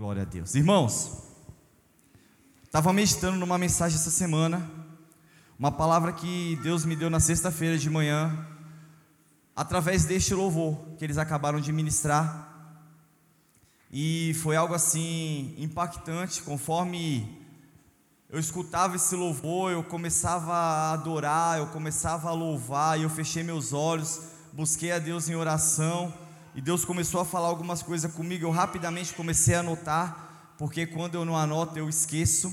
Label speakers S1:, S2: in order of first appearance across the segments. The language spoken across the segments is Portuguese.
S1: Glória a Deus. Irmãos, estava meditando numa mensagem essa semana, uma palavra que Deus me deu na sexta-feira de manhã, através deste louvor que eles acabaram de ministrar. E foi algo assim impactante, conforme eu escutava esse louvor, eu começava a adorar, eu começava a louvar, e eu fechei meus olhos, busquei a Deus em oração, e Deus começou a falar algumas coisas comigo. Eu rapidamente comecei a anotar, porque quando eu não anoto eu esqueço,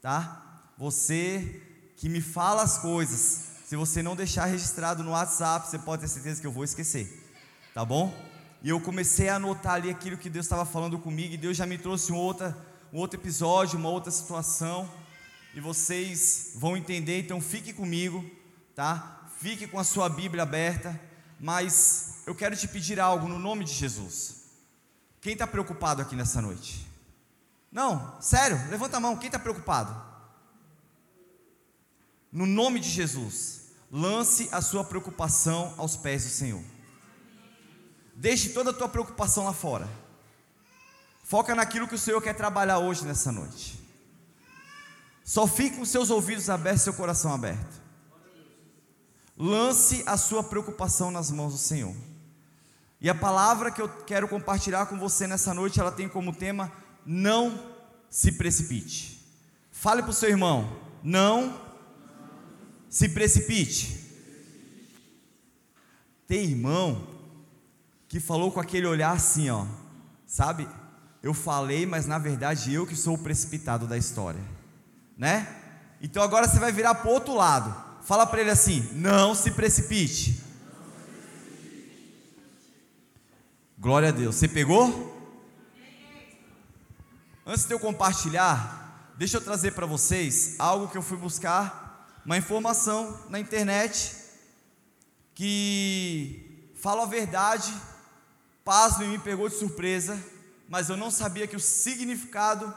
S1: tá? Você que me fala as coisas, se você não deixar registrado no WhatsApp, você pode ter certeza que eu vou esquecer, tá bom? E eu comecei a anotar ali aquilo que Deus estava falando comigo, e Deus já me trouxe um, outra, um outro episódio, uma outra situação e vocês vão entender, então fique comigo, tá? Fique com a sua Bíblia aberta, mas eu quero te pedir algo no nome de Jesus. Quem está preocupado aqui nessa noite? Não, sério, levanta a mão, quem está preocupado? No nome de Jesus, lance a sua preocupação aos pés do Senhor. Deixe toda a tua preocupação lá fora. Foca naquilo que o Senhor quer trabalhar hoje nessa noite. Só fique com seus ouvidos abertos e seu coração aberto. Lance a sua preocupação nas mãos do Senhor. E a palavra que eu quero compartilhar com você nessa noite, ela tem como tema: não se precipite. Fale para o seu irmão: não se precipite. Tem irmão que falou com aquele olhar assim, ó, sabe? Eu falei, mas na verdade eu que sou o precipitado da história né? Então agora você vai virar para o outro lado. Fala para ele assim: não se precipite. Glória a Deus. Você pegou? Antes de eu compartilhar, deixa eu trazer para vocês algo que eu fui buscar, uma informação na internet que fala a verdade, pasme me pegou de surpresa, mas eu não sabia que o significado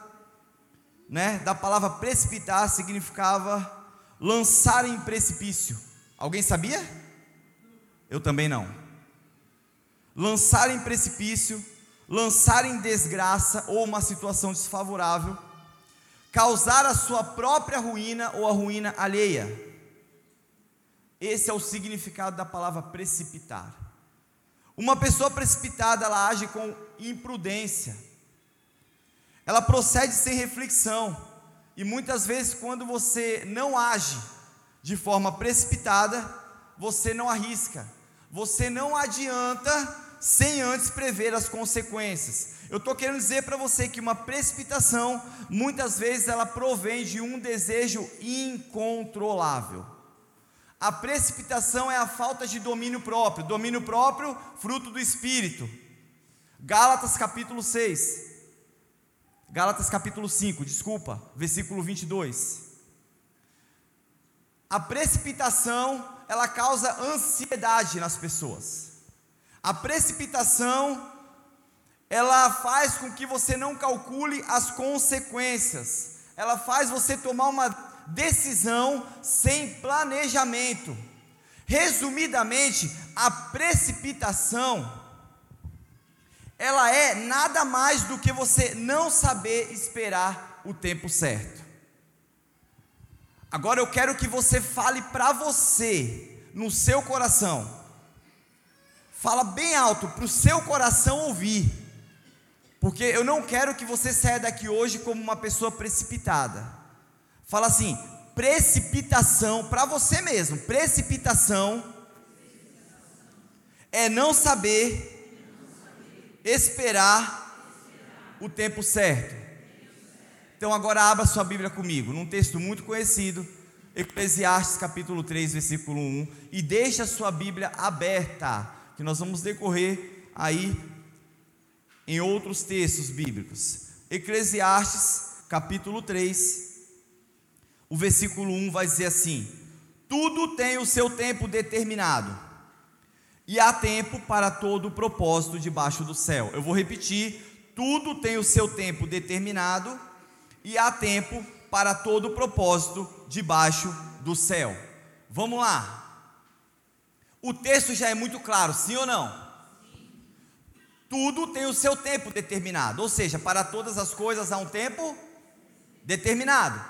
S1: né, da palavra precipitar significava lançar em precipício. Alguém sabia? Eu também não. Lançar em precipício, lançar em desgraça ou uma situação desfavorável, causar a sua própria ruína ou a ruína alheia. Esse é o significado da palavra precipitar. Uma pessoa precipitada, ela age com imprudência ela procede sem reflexão. E muitas vezes, quando você não age de forma precipitada, você não arrisca, você não adianta sem antes prever as consequências. Eu estou querendo dizer para você que uma precipitação, muitas vezes, ela provém de um desejo incontrolável. A precipitação é a falta de domínio próprio, domínio próprio, fruto do espírito. Gálatas capítulo 6. Gálatas capítulo 5, desculpa, versículo 22. A precipitação, ela causa ansiedade nas pessoas. A precipitação, ela faz com que você não calcule as consequências. Ela faz você tomar uma decisão sem planejamento. Resumidamente, a precipitação ela é nada mais do que você não saber esperar o tempo certo. Agora eu quero que você fale para você, no seu coração. Fala bem alto para o seu coração ouvir. Porque eu não quero que você saia daqui hoje como uma pessoa precipitada. Fala assim: precipitação para você mesmo. Precipitação é não saber esperar o tempo certo. Então agora abra sua Bíblia comigo, num texto muito conhecido, Eclesiastes capítulo 3, versículo 1, e deixe a sua Bíblia aberta, que nós vamos decorrer aí em outros textos bíblicos. Eclesiastes capítulo 3, o versículo 1 vai dizer assim: Tudo tem o seu tempo determinado e há tempo para todo o propósito debaixo do céu. Eu vou repetir: tudo tem o seu tempo determinado e há tempo para todo o propósito debaixo do céu. Vamos lá. O texto já é muito claro, sim ou não? tudo tem o seu tempo determinado, ou seja, para todas as coisas há um tempo determinado.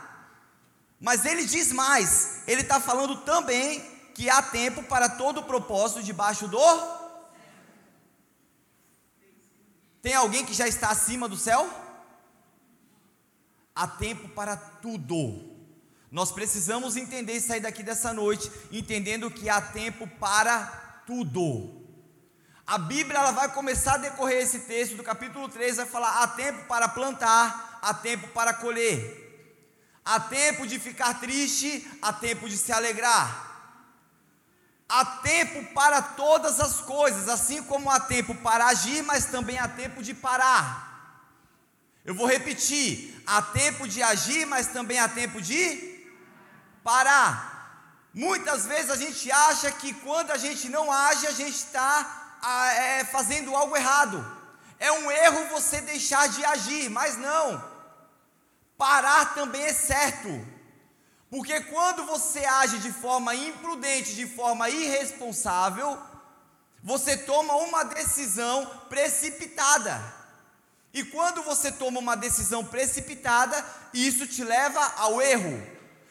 S1: Mas ele diz mais, ele está falando também que há tempo para todo o propósito debaixo do. Tem alguém que já está acima do céu? Há tempo para tudo. Nós precisamos entender e sair daqui dessa noite, entendendo que há tempo para tudo. A Bíblia ela vai começar a decorrer esse texto do capítulo 3, vai falar: há tempo para plantar, há tempo para colher. Há tempo de ficar triste, há tempo de se alegrar. Há tempo para todas as coisas, assim como há tempo para agir, mas também há tempo de parar. Eu vou repetir: há tempo de agir, mas também há tempo de parar. Muitas vezes a gente acha que quando a gente não age, a gente está é, fazendo algo errado. É um erro você deixar de agir, mas não. Parar também é certo. Porque quando você age de forma imprudente, de forma irresponsável, você toma uma decisão precipitada. E quando você toma uma decisão precipitada, isso te leva ao erro.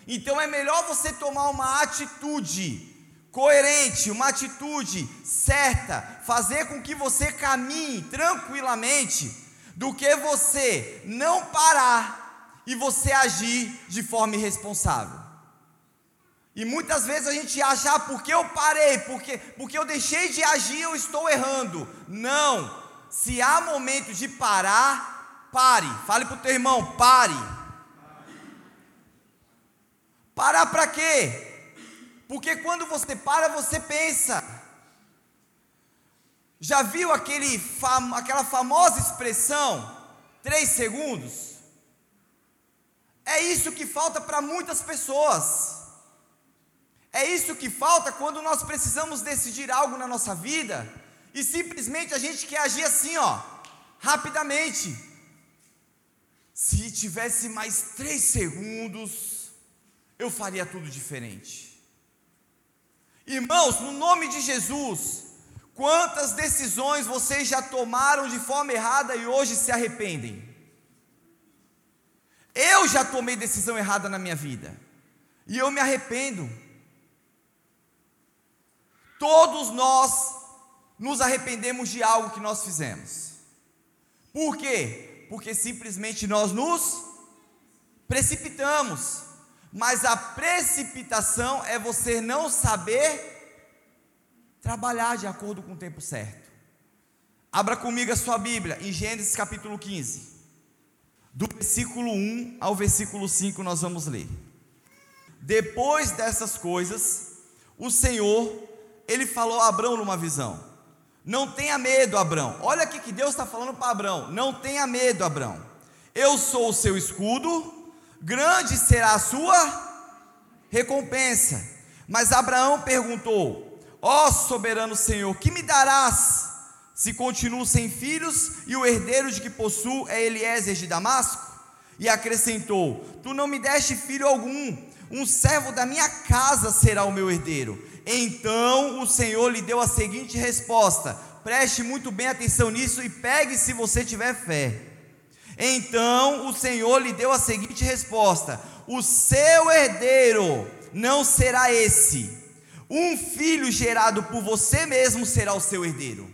S1: Então é melhor você tomar uma atitude coerente, uma atitude certa, fazer com que você caminhe tranquilamente, do que você não parar e você agir de forma irresponsável. E muitas vezes a gente acha, ah, porque eu parei, porque, porque eu deixei de agir, eu estou errando. Não, se há momento de parar, pare. Fale para o teu irmão, pare. Parar para quê? Porque quando você para, você pensa. Já viu aquele fam aquela famosa expressão, três segundos? É isso que falta para muitas pessoas. É isso que falta quando nós precisamos decidir algo na nossa vida e simplesmente a gente quer agir assim, ó, rapidamente. Se tivesse mais três segundos, eu faria tudo diferente. Irmãos, no nome de Jesus, quantas decisões vocês já tomaram de forma errada e hoje se arrependem? Eu já tomei decisão errada na minha vida e eu me arrependo. Todos nós nos arrependemos de algo que nós fizemos. Por quê? Porque simplesmente nós nos precipitamos. Mas a precipitação é você não saber trabalhar de acordo com o tempo certo. Abra comigo a sua Bíblia em Gênesis capítulo 15. Do versículo 1 ao versículo 5 nós vamos ler. Depois dessas coisas, o Senhor, ele falou a Abraão numa visão. Não tenha medo, Abraão. Olha aqui que Deus está falando para Abraão. Não tenha medo, Abraão. Eu sou o seu escudo grande será a sua recompensa. Mas Abraão perguntou: Ó oh, soberano Senhor, que me darás se continuo sem filhos e o herdeiro de que possuo é Eliezer de Damasco? E acrescentou: Tu não me deste filho algum, um servo da minha casa será o meu herdeiro. Então o Senhor lhe deu a seguinte resposta: Preste muito bem atenção nisso e pegue se você tiver fé. Então o Senhor lhe deu a seguinte resposta: O seu herdeiro não será esse. Um filho gerado por você mesmo será o seu herdeiro.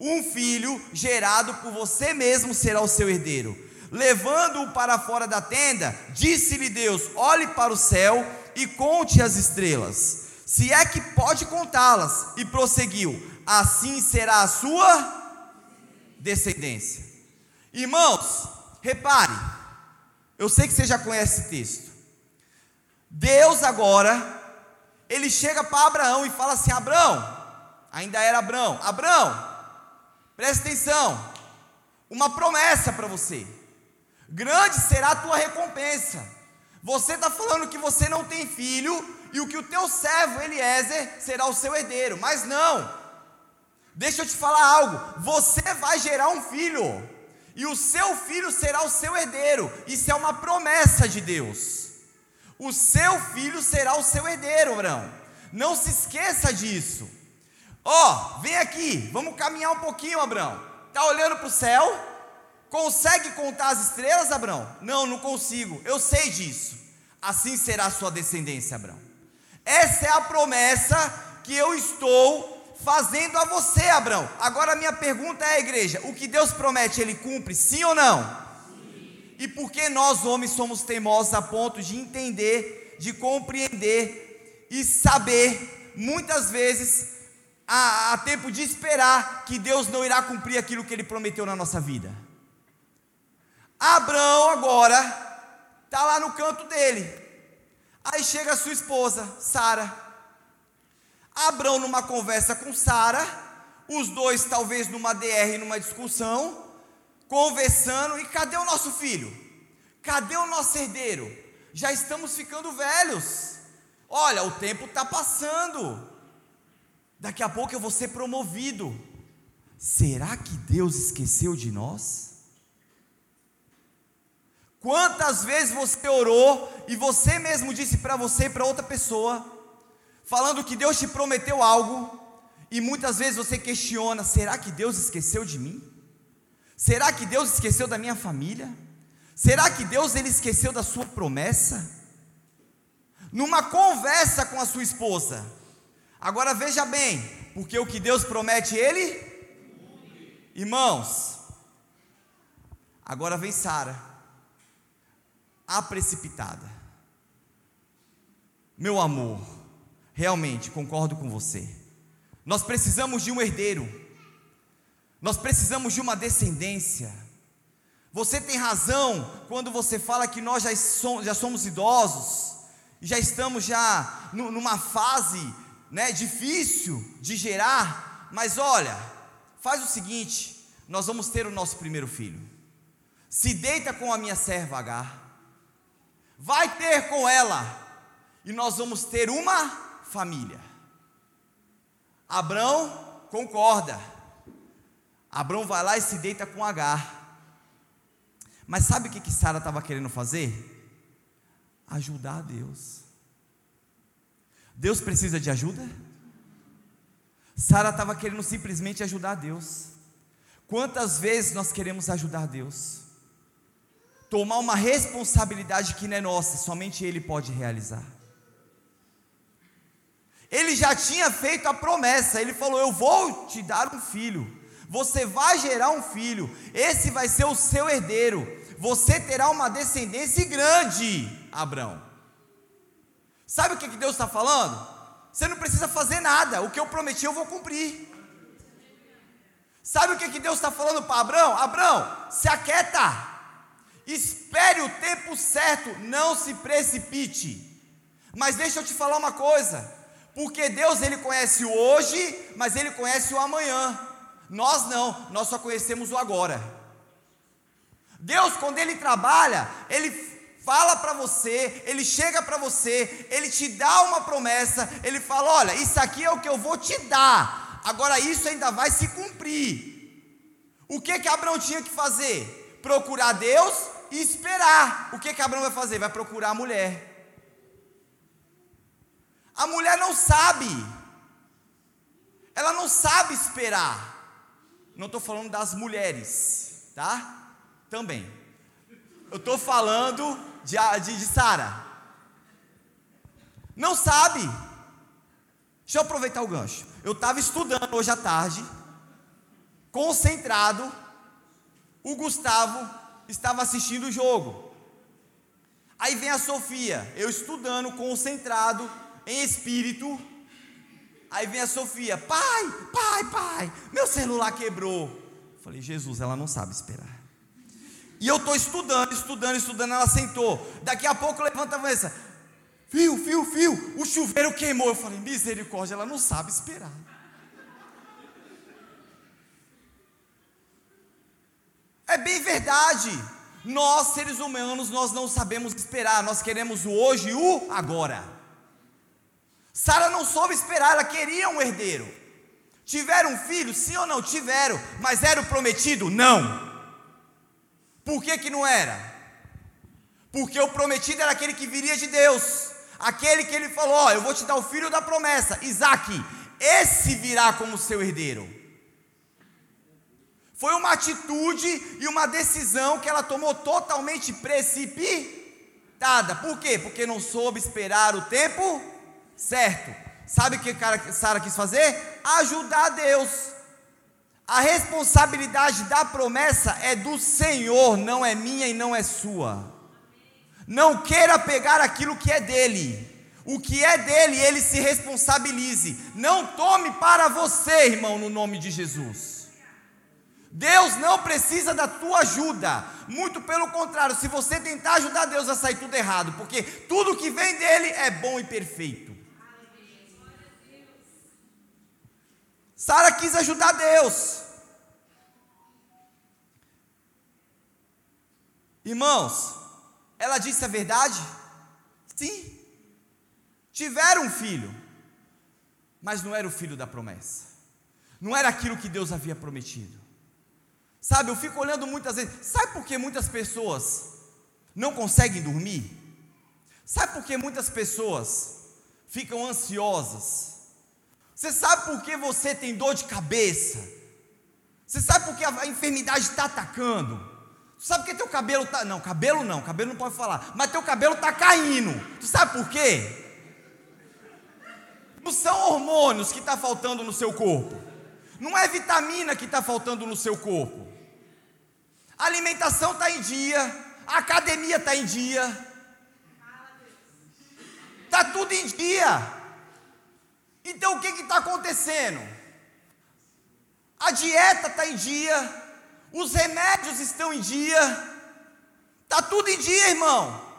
S1: Um filho gerado por você mesmo será o seu herdeiro. Levando-o para fora da tenda, disse-lhe Deus: Olhe para o céu e conte as estrelas, se é que pode contá-las. E prosseguiu: Assim será a sua descendência. Irmãos, repare, eu sei que você já conhece esse texto. Deus agora, ele chega para Abraão e fala assim: Abraão, ainda era Abraão, Abraão, presta atenção, uma promessa para você, grande será a tua recompensa. Você está falando que você não tem filho e o que o teu servo Eliezer será o seu herdeiro, mas não. Deixa eu te falar algo, você vai gerar um filho e o seu filho será o seu herdeiro. Isso é uma promessa de Deus. O seu filho será o seu herdeiro, Abraão. Não se esqueça disso. Ó, oh, vem aqui, vamos caminhar um pouquinho, Abraão. Está olhando para o céu? Consegue contar as estrelas, Abraão? Não, não consigo. Eu sei disso. Assim será a sua descendência, Abraão. Essa é a promessa que eu estou fazendo a você, Abraão. Agora a minha pergunta é, igreja: o que Deus promete, ele cumpre, sim ou não? Sim. E por que nós, homens, somos teimosos a ponto de entender, de compreender e saber, muitas vezes, há, há tempo de esperar que Deus não irá cumprir aquilo que Ele prometeu na nossa vida. Abraão agora está lá no canto dele. Aí chega a sua esposa, Sara. Abraão numa conversa com Sara, os dois talvez numa DR, numa discussão, conversando, e cadê o nosso filho? Cadê o nosso herdeiro? Já estamos ficando velhos. Olha, o tempo está passando. Daqui a pouco eu vou ser promovido. Será que Deus esqueceu de nós? Quantas vezes você orou e você mesmo disse para você e para outra pessoa, falando que Deus te prometeu algo, e muitas vezes você questiona: será que Deus esqueceu de mim? Será que Deus esqueceu da minha família? Será que Deus ele esqueceu da sua promessa? Numa conversa com a sua esposa, Agora veja bem, porque o que Deus promete, Ele. Irmãos, agora vem Sara, a precipitada. Meu amor, realmente concordo com você. Nós precisamos de um herdeiro, nós precisamos de uma descendência. Você tem razão quando você fala que nós já somos, já somos idosos, já estamos já numa fase né, difícil de gerar, mas olha, faz o seguinte: nós vamos ter o nosso primeiro filho. Se deita com a minha serva Agar, vai ter com ela, e nós vamos ter uma família. Abrão concorda. Abrão vai lá e se deita com Agar. Mas sabe o que, que Sara estava querendo fazer? Ajudar Deus. Deus precisa de ajuda? Sara estava querendo simplesmente ajudar Deus. Quantas vezes nós queremos ajudar Deus? Tomar uma responsabilidade que não é nossa, somente Ele pode realizar. Ele já tinha feito a promessa, ele falou: Eu vou te dar um filho, você vai gerar um filho, esse vai ser o seu herdeiro, você terá uma descendência grande, Abraão. Sabe o que Deus está falando? Você não precisa fazer nada, o que eu prometi eu vou cumprir. Sabe o que Deus está falando para Abraão? Abraão, se aquieta, espere o tempo certo, não se precipite. Mas deixa eu te falar uma coisa, porque Deus ele conhece o hoje, mas ele conhece o amanhã. Nós não, nós só conhecemos o agora. Deus, quando ele trabalha, ele fala para você, ele chega para você, ele te dá uma promessa, ele fala: olha, isso aqui é o que eu vou te dar, agora isso ainda vai se cumprir. O que que Abraão tinha que fazer? Procurar Deus e esperar. O que que Abraão vai fazer? Vai procurar a mulher. A mulher não sabe, ela não sabe esperar. Não estou falando das mulheres, tá? Também. Eu estou falando de, de, de Sara? Não sabe. Deixa eu aproveitar o gancho. Eu estava estudando hoje à tarde, concentrado. O Gustavo estava assistindo o jogo. Aí vem a Sofia, eu estudando, concentrado, em espírito. Aí vem a Sofia, pai, pai, pai, meu celular quebrou. Falei, Jesus, ela não sabe esperar. E eu estou estudando, estudando, estudando, ela sentou. Daqui a pouco levanta a cabeça. Fio, fio, fio, o chuveiro queimou. Eu falei, misericórdia, ela não sabe esperar. É bem verdade. Nós, seres humanos, nós não sabemos esperar. Nós queremos o hoje e o agora. Sara não soube esperar, ela queria um herdeiro. Tiveram um filho? Sim ou não? Tiveram. Mas era o prometido? Não. Por que, que não era? Porque o prometido era aquele que viria de Deus, aquele que ele falou: Ó, eu vou te dar o filho da promessa, Isaac, esse virá como seu herdeiro. Foi uma atitude e uma decisão que ela tomou totalmente precipitada. Por quê? Porque não soube esperar o tempo certo. Sabe o que Sara quis fazer? Ajudar Deus. A responsabilidade da promessa é do Senhor, não é minha e não é sua. Não queira pegar aquilo que é dele. O que é dele, ele se responsabilize. Não tome para você, irmão, no nome de Jesus. Deus não precisa da tua ajuda. Muito pelo contrário, se você tentar ajudar Deus, vai sair tudo errado, porque tudo que vem dele é bom e perfeito. Sara quis ajudar Deus. Irmãos, ela disse a verdade? Sim. Tiveram um filho, mas não era o filho da promessa. Não era aquilo que Deus havia prometido. Sabe, eu fico olhando muitas vezes. Sabe por que muitas pessoas não conseguem dormir? Sabe por que muitas pessoas ficam ansiosas? Você sabe por que você tem dor de cabeça? Você sabe por que a enfermidade está atacando? Sabe por que teu cabelo tá. Não, cabelo não, cabelo não pode falar. Mas teu cabelo está caindo. Tu sabe por quê? Não são hormônios que está faltando no seu corpo. Não é vitamina que está faltando no seu corpo. A alimentação está em dia. A academia está em dia. Está tudo em dia. Então o que está acontecendo? A dieta está em dia os remédios estão em dia, está tudo em dia, irmão.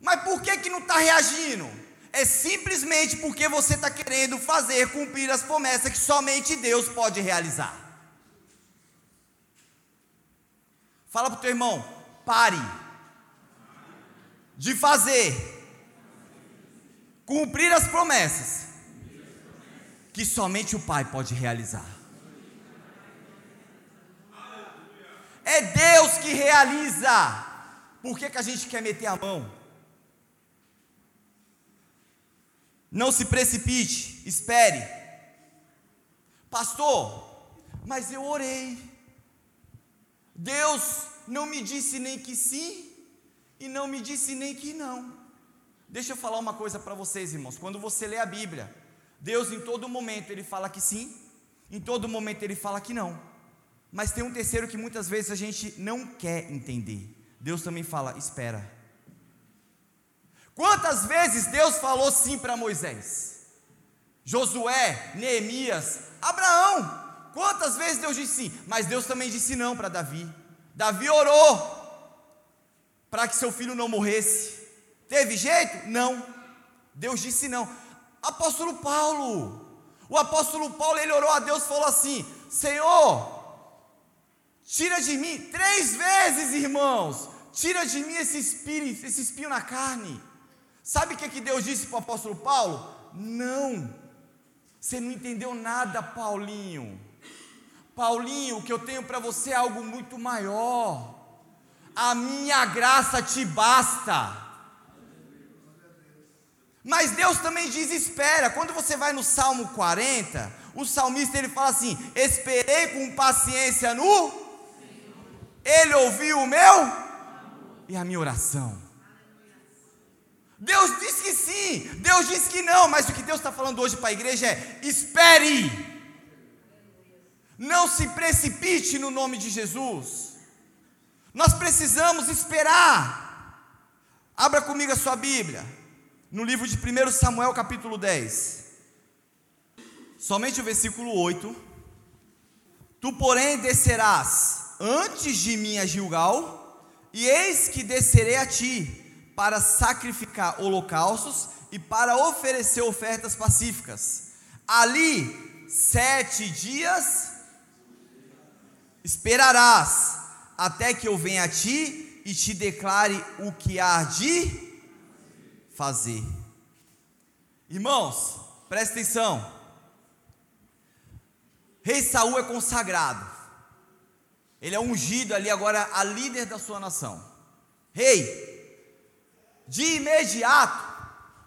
S1: Mas por que, que não está reagindo? É simplesmente porque você está querendo fazer cumprir as promessas que somente Deus pode realizar. Fala para o teu irmão, pare de fazer cumprir as promessas que somente o Pai pode realizar. É Deus que realiza. Por que, que a gente quer meter a mão? Não se precipite, espere. Pastor, mas eu orei. Deus não me disse nem que sim e não me disse nem que não. Deixa eu falar uma coisa para vocês, irmãos. Quando você lê a Bíblia, Deus em todo momento ele fala que sim, em todo momento ele fala que não. Mas tem um terceiro que muitas vezes a gente não quer entender. Deus também fala: espera. Quantas vezes Deus falou sim para Moisés? Josué, Neemias, Abraão. Quantas vezes Deus disse sim? Mas Deus também disse não para Davi. Davi orou para que seu filho não morresse. Teve jeito? Não. Deus disse não. Apóstolo Paulo. O apóstolo Paulo, ele orou a Deus e falou assim: Senhor, Tira de mim, três vezes, irmãos, tira de mim esse espírito, esse espinho na carne. Sabe o que, que Deus disse para o apóstolo Paulo? Não, você não entendeu nada, Paulinho. Paulinho, o que eu tenho para você é algo muito maior. A minha graça te basta. Mas Deus também diz: espera. Quando você vai no Salmo 40, o salmista ele fala assim: Esperei com paciência no ele ouviu o meu e a minha oração. Deus disse que sim, Deus disse que não, mas o que Deus está falando hoje para a igreja é: espere, não se precipite no nome de Jesus. Nós precisamos esperar. Abra comigo a sua Bíblia, no livro de 1 Samuel, capítulo 10, somente o versículo 8. Tu, porém, descerás antes de mim a Gilgal, e eis que descerei a ti para sacrificar holocaustos e para oferecer ofertas pacíficas. Ali sete dias esperarás até que eu venha a ti e te declare o que há de fazer. Irmãos, presta atenção. Rei Saul é consagrado. Ele é ungido ali agora a líder da sua nação. Rei, de imediato,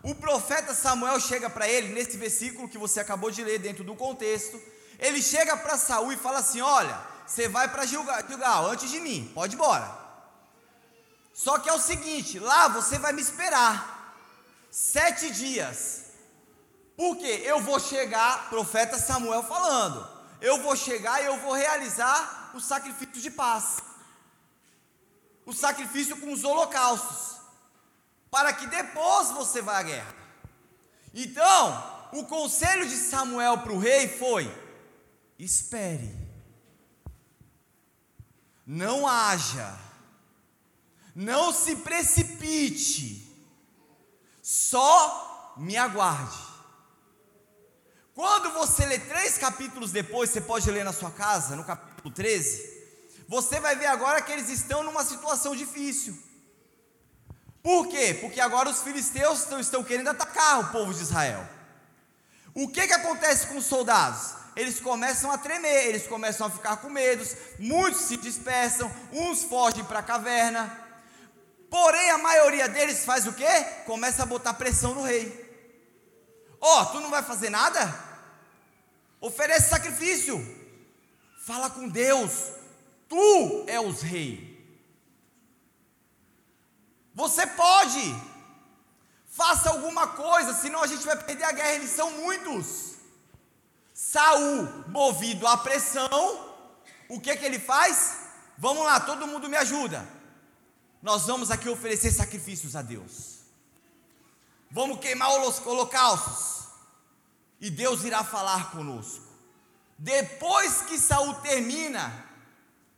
S1: o profeta Samuel chega para ele, nesse versículo que você acabou de ler dentro do contexto, ele chega para Saul e fala assim: Olha, você vai para Gilgal antes de mim, pode ir embora. Só que é o seguinte: lá você vai me esperar sete dias. Porque eu vou chegar, profeta Samuel falando, eu vou chegar e eu vou realizar o sacrifício de paz, o sacrifício com os holocaustos, para que depois você vá à guerra. Então, o conselho de Samuel para o rei foi: espere, não haja não se precipite, só me aguarde. Quando você lê três capítulos depois, você pode ler na sua casa, no capítulo 13, você vai ver agora que eles estão numa situação difícil. Por quê? Porque agora os filisteus estão, estão querendo atacar o povo de Israel. O que, que acontece com os soldados? Eles começam a tremer, eles começam a ficar com medo, muitos se dispersam, uns fogem para a caverna, Porém, a maioria deles faz o quê? Começa a botar pressão no rei. Ó, oh, tu não vai fazer nada? Oferece sacrifício. Fala com Deus. Tu é os rei. Você pode. Faça alguma coisa, senão a gente vai perder a guerra. Eles são muitos. Saul, movido à pressão, o que que ele faz? Vamos lá, todo mundo me ajuda nós vamos aqui oferecer sacrifícios a Deus. Vamos queimar holocaustos. E Deus irá falar conosco. Depois que Saul termina,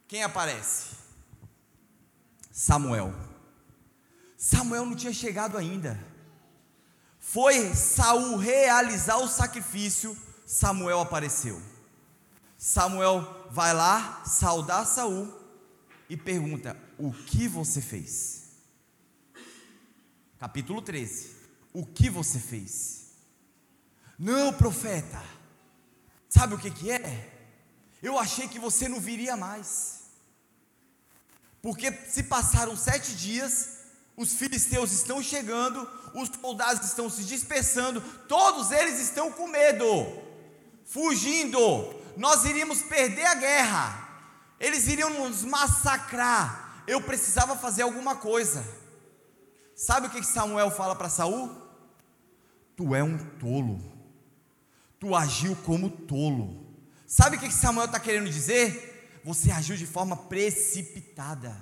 S1: quem aparece? Samuel. Samuel não tinha chegado ainda. Foi Saul realizar o sacrifício, Samuel apareceu. Samuel vai lá saudar Saul e pergunta: o que você fez? Capítulo 13. O que você fez? Não, profeta. Sabe o que, que é? Eu achei que você não viria mais. Porque se passaram sete dias, os filisteus estão chegando, os soldados estão se dispersando, todos eles estão com medo, fugindo. Nós iríamos perder a guerra, eles iriam nos massacrar eu precisava fazer alguma coisa. Sabe o que Samuel fala para Saul? Tu é um tolo. Tu agiu como tolo. Sabe o que Samuel está querendo dizer? Você agiu de forma precipitada.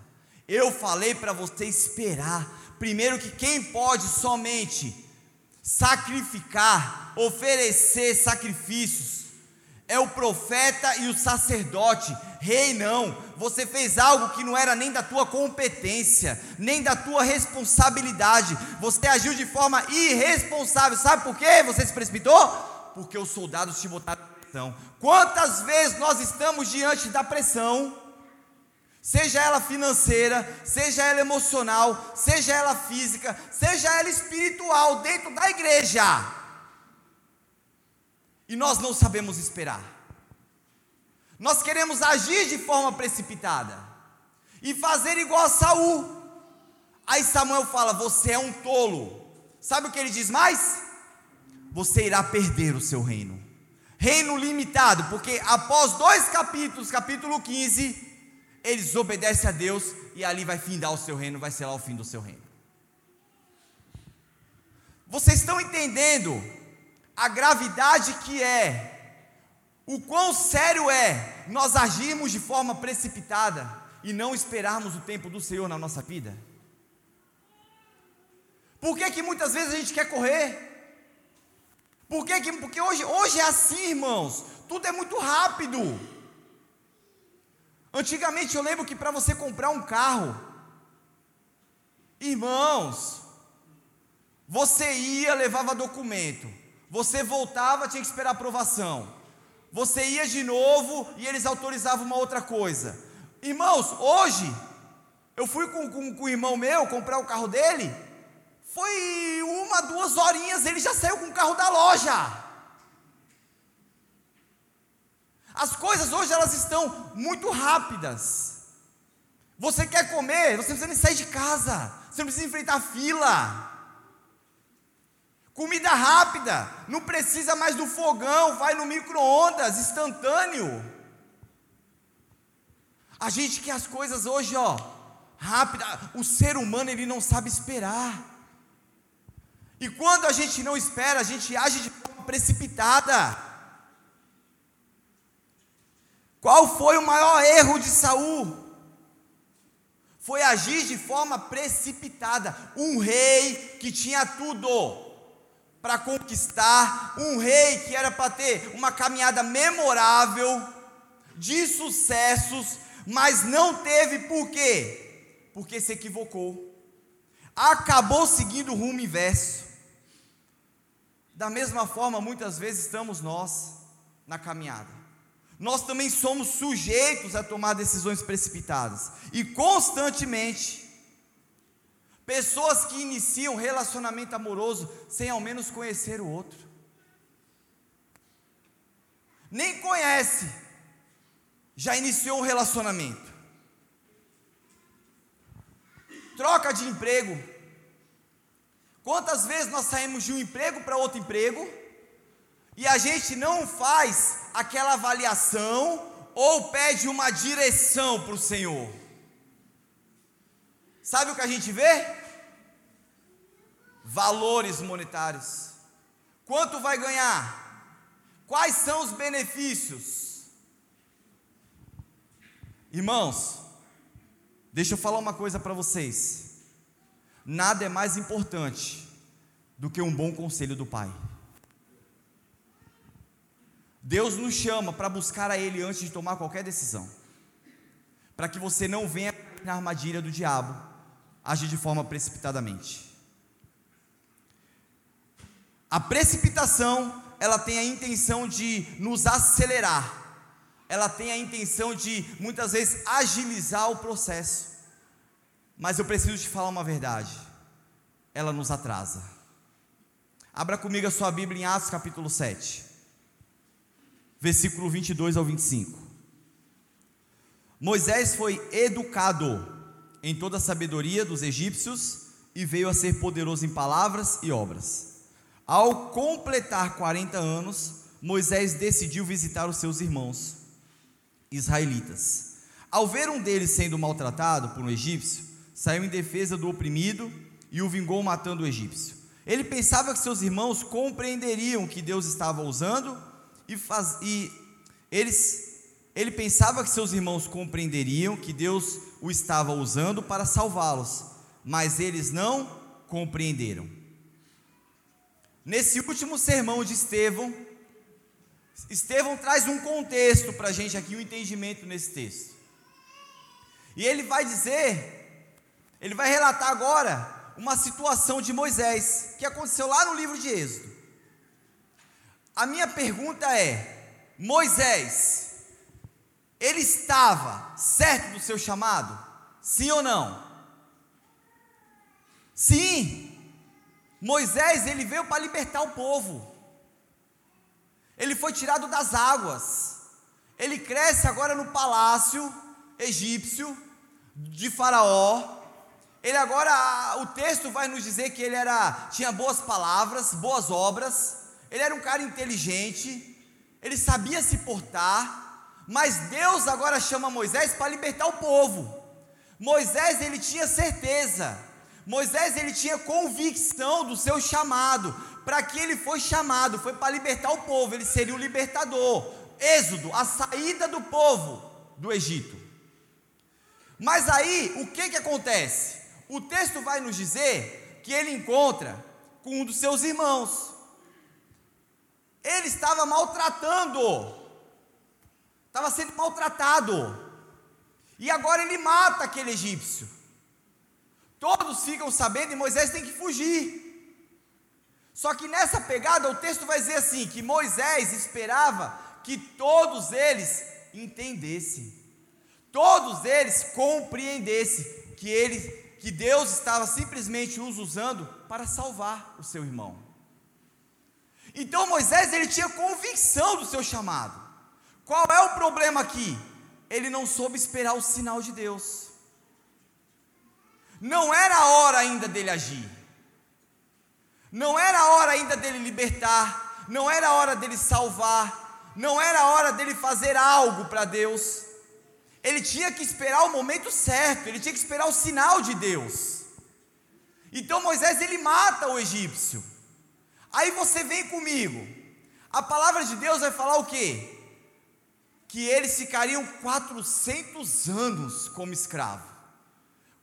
S1: Eu falei para você esperar. Primeiro que quem pode somente sacrificar, oferecer sacrifícios, é o profeta e o sacerdote, rei não. Você fez algo que não era nem da tua competência, nem da tua responsabilidade. Você agiu de forma irresponsável. Sabe por quê? Você se precipitou? Porque os soldados te botaram pressão. Quantas vezes nós estamos diante da pressão? Seja ela financeira, seja ela emocional, seja ela física, seja ela espiritual, dentro da igreja e nós não sabemos esperar. Nós queremos agir de forma precipitada e fazer igual a Saul. Aí Samuel fala: Você é um tolo. Sabe o que ele diz mais? Você irá perder o seu reino. Reino limitado, porque após dois capítulos, capítulo 15, eles obedecem a Deus e ali vai findar o seu reino, vai ser lá o fim do seu reino. Vocês estão entendendo a gravidade que é, o quão sério é nós agirmos de forma precipitada e não esperarmos o tempo do Senhor na nossa vida? Por que, que muitas vezes a gente quer correr? Por que, que porque hoje, hoje é assim, irmãos, tudo é muito rápido. Antigamente eu lembro que para você comprar um carro, irmãos, você ia, levava documento, você voltava, tinha que esperar aprovação. Você ia de novo e eles autorizavam uma outra coisa. Irmãos, hoje, eu fui com, com, com o irmão meu comprar o carro dele. Foi uma, duas horinhas, ele já saiu com o carro da loja. As coisas hoje elas estão muito rápidas. Você quer comer, você não precisa nem sair de casa, você não precisa enfrentar fila. Comida rápida, não precisa mais do fogão, vai no micro-ondas, instantâneo. A gente quer as coisas hoje, ó, rápida. O ser humano ele não sabe esperar. E quando a gente não espera, a gente age de forma precipitada. Qual foi o maior erro de Saul? Foi agir de forma precipitada. Um rei que tinha tudo para conquistar, um rei que era para ter uma caminhada memorável, de sucessos, mas não teve por quê? Porque se equivocou. Acabou seguindo o rumo inverso. Da mesma forma, muitas vezes estamos nós na caminhada. Nós também somos sujeitos a tomar decisões precipitadas e constantemente pessoas que iniciam relacionamento amoroso sem ao menos conhecer o outro. Nem conhece, já iniciou um relacionamento. Troca de emprego, Quantas vezes nós saímos de um emprego para outro emprego e a gente não faz aquela avaliação ou pede uma direção para o Senhor? Sabe o que a gente vê? Valores monetários. Quanto vai ganhar? Quais são os benefícios? Irmãos, deixa eu falar uma coisa para vocês. Nada é mais importante do que um bom conselho do Pai. Deus nos chama para buscar a Ele antes de tomar qualquer decisão, para que você não venha na armadilha do diabo, agir de forma precipitadamente. A precipitação, ela tem a intenção de nos acelerar, ela tem a intenção de muitas vezes agilizar o processo. Mas eu preciso te falar uma verdade. Ela nos atrasa. Abra comigo a sua Bíblia em Atos capítulo 7, versículo 22 ao 25. Moisés foi educado em toda a sabedoria dos egípcios e veio a ser poderoso em palavras e obras. Ao completar 40 anos, Moisés decidiu visitar os seus irmãos israelitas. Ao ver um deles sendo maltratado por um egípcio, saiu em defesa do oprimido e o vingou matando o egípcio. Ele pensava que seus irmãos compreenderiam que Deus estava usando e, faz, e eles, ele pensava que seus irmãos compreenderiam que Deus o estava usando para salvá-los, mas eles não compreenderam. Nesse último sermão de Estevão, Estevão traz um contexto para a gente aqui, um entendimento nesse texto. E ele vai dizer ele vai relatar agora uma situação de Moisés que aconteceu lá no livro de Êxodo. A minha pergunta é: Moisés, ele estava certo do seu chamado? Sim ou não? Sim. Moisés, ele veio para libertar o povo. Ele foi tirado das águas. Ele cresce agora no palácio egípcio de Faraó. Ele agora, o texto vai nos dizer que ele era, tinha boas palavras, boas obras, ele era um cara inteligente, ele sabia se portar, mas Deus agora chama Moisés para libertar o povo. Moisés ele tinha certeza, Moisés ele tinha convicção do seu chamado, para que ele foi chamado, foi para libertar o povo, ele seria o libertador. Êxodo, a saída do povo do Egito. Mas aí, o que que acontece? o texto vai nos dizer que ele encontra com um dos seus irmãos. Ele estava maltratando, estava sendo maltratado, e agora ele mata aquele egípcio. Todos ficam sabendo e Moisés tem que fugir. Só que nessa pegada o texto vai dizer assim: que Moisés esperava que todos eles entendessem, todos eles compreendessem que ele que Deus estava simplesmente os usando para salvar o seu irmão. Então Moisés ele tinha convicção do seu chamado. Qual é o problema aqui? Ele não soube esperar o sinal de Deus. Não era a hora ainda dele agir. Não era a hora ainda dele libertar, não era a hora dele salvar, não era a hora dele fazer algo para Deus. ele tinha que esperar o momento certo, ele tinha que esperar o sinal de Deus. Então Moisés ele mata o egípcio. Aí você vem comigo. A palavra de Deus vai falar o quê? Que eles ficariam 400 anos como escravo.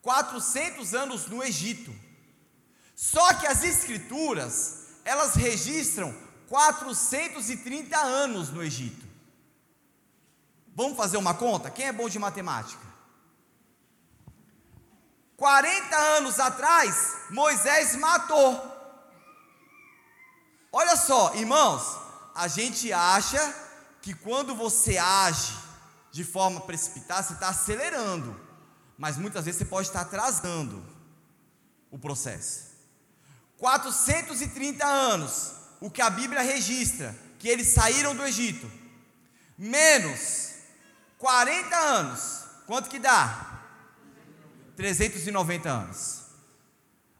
S1: 400 anos no Egito. Só que as escrituras, elas registram 430 anos no Egito. Vamos fazer uma conta? Quem é bom de matemática? 40 anos atrás, Moisés matou. Olha só, irmãos, a gente acha que quando você age de forma precipitada, você está acelerando, mas muitas vezes você pode estar atrasando o processo. 430 anos, o que a Bíblia registra, que eles saíram do Egito, menos 40 anos, quanto que dá? 390 anos.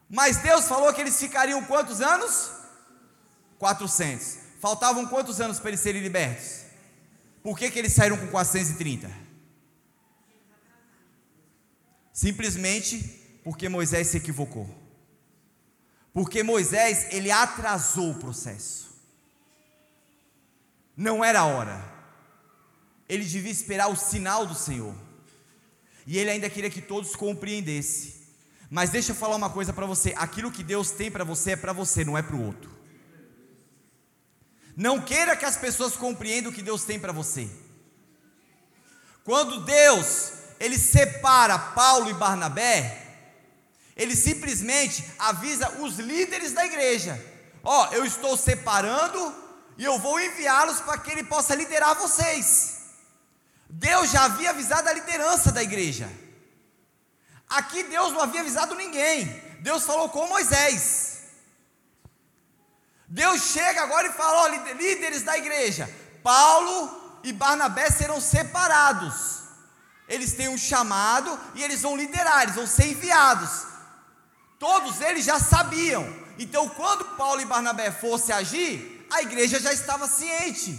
S1: Mas Deus falou que eles ficariam quantos anos? 400. Faltavam quantos anos para eles serem libertos? Por que, que eles saíram com 430? Simplesmente porque Moisés se equivocou. Porque Moisés, ele atrasou o processo. Não era a hora ele devia esperar o sinal do Senhor. E ele ainda queria que todos compreendessem. Mas deixa eu falar uma coisa para você: aquilo que Deus tem para você é para você, não é para o outro. Não queira que as pessoas compreendam o que Deus tem para você. Quando Deus ele separa Paulo e Barnabé, ele simplesmente avisa os líderes da igreja: Ó, oh, eu estou separando e eu vou enviá-los para que ele possa liderar vocês. Deus já havia avisado a liderança da igreja. Aqui Deus não havia avisado ninguém. Deus falou com Moisés. Deus chega agora e fala: ó, líderes da igreja, Paulo e Barnabé serão separados. Eles têm um chamado e eles vão liderar, eles vão ser enviados. Todos eles já sabiam. Então, quando Paulo e Barnabé fossem agir, a igreja já estava ciente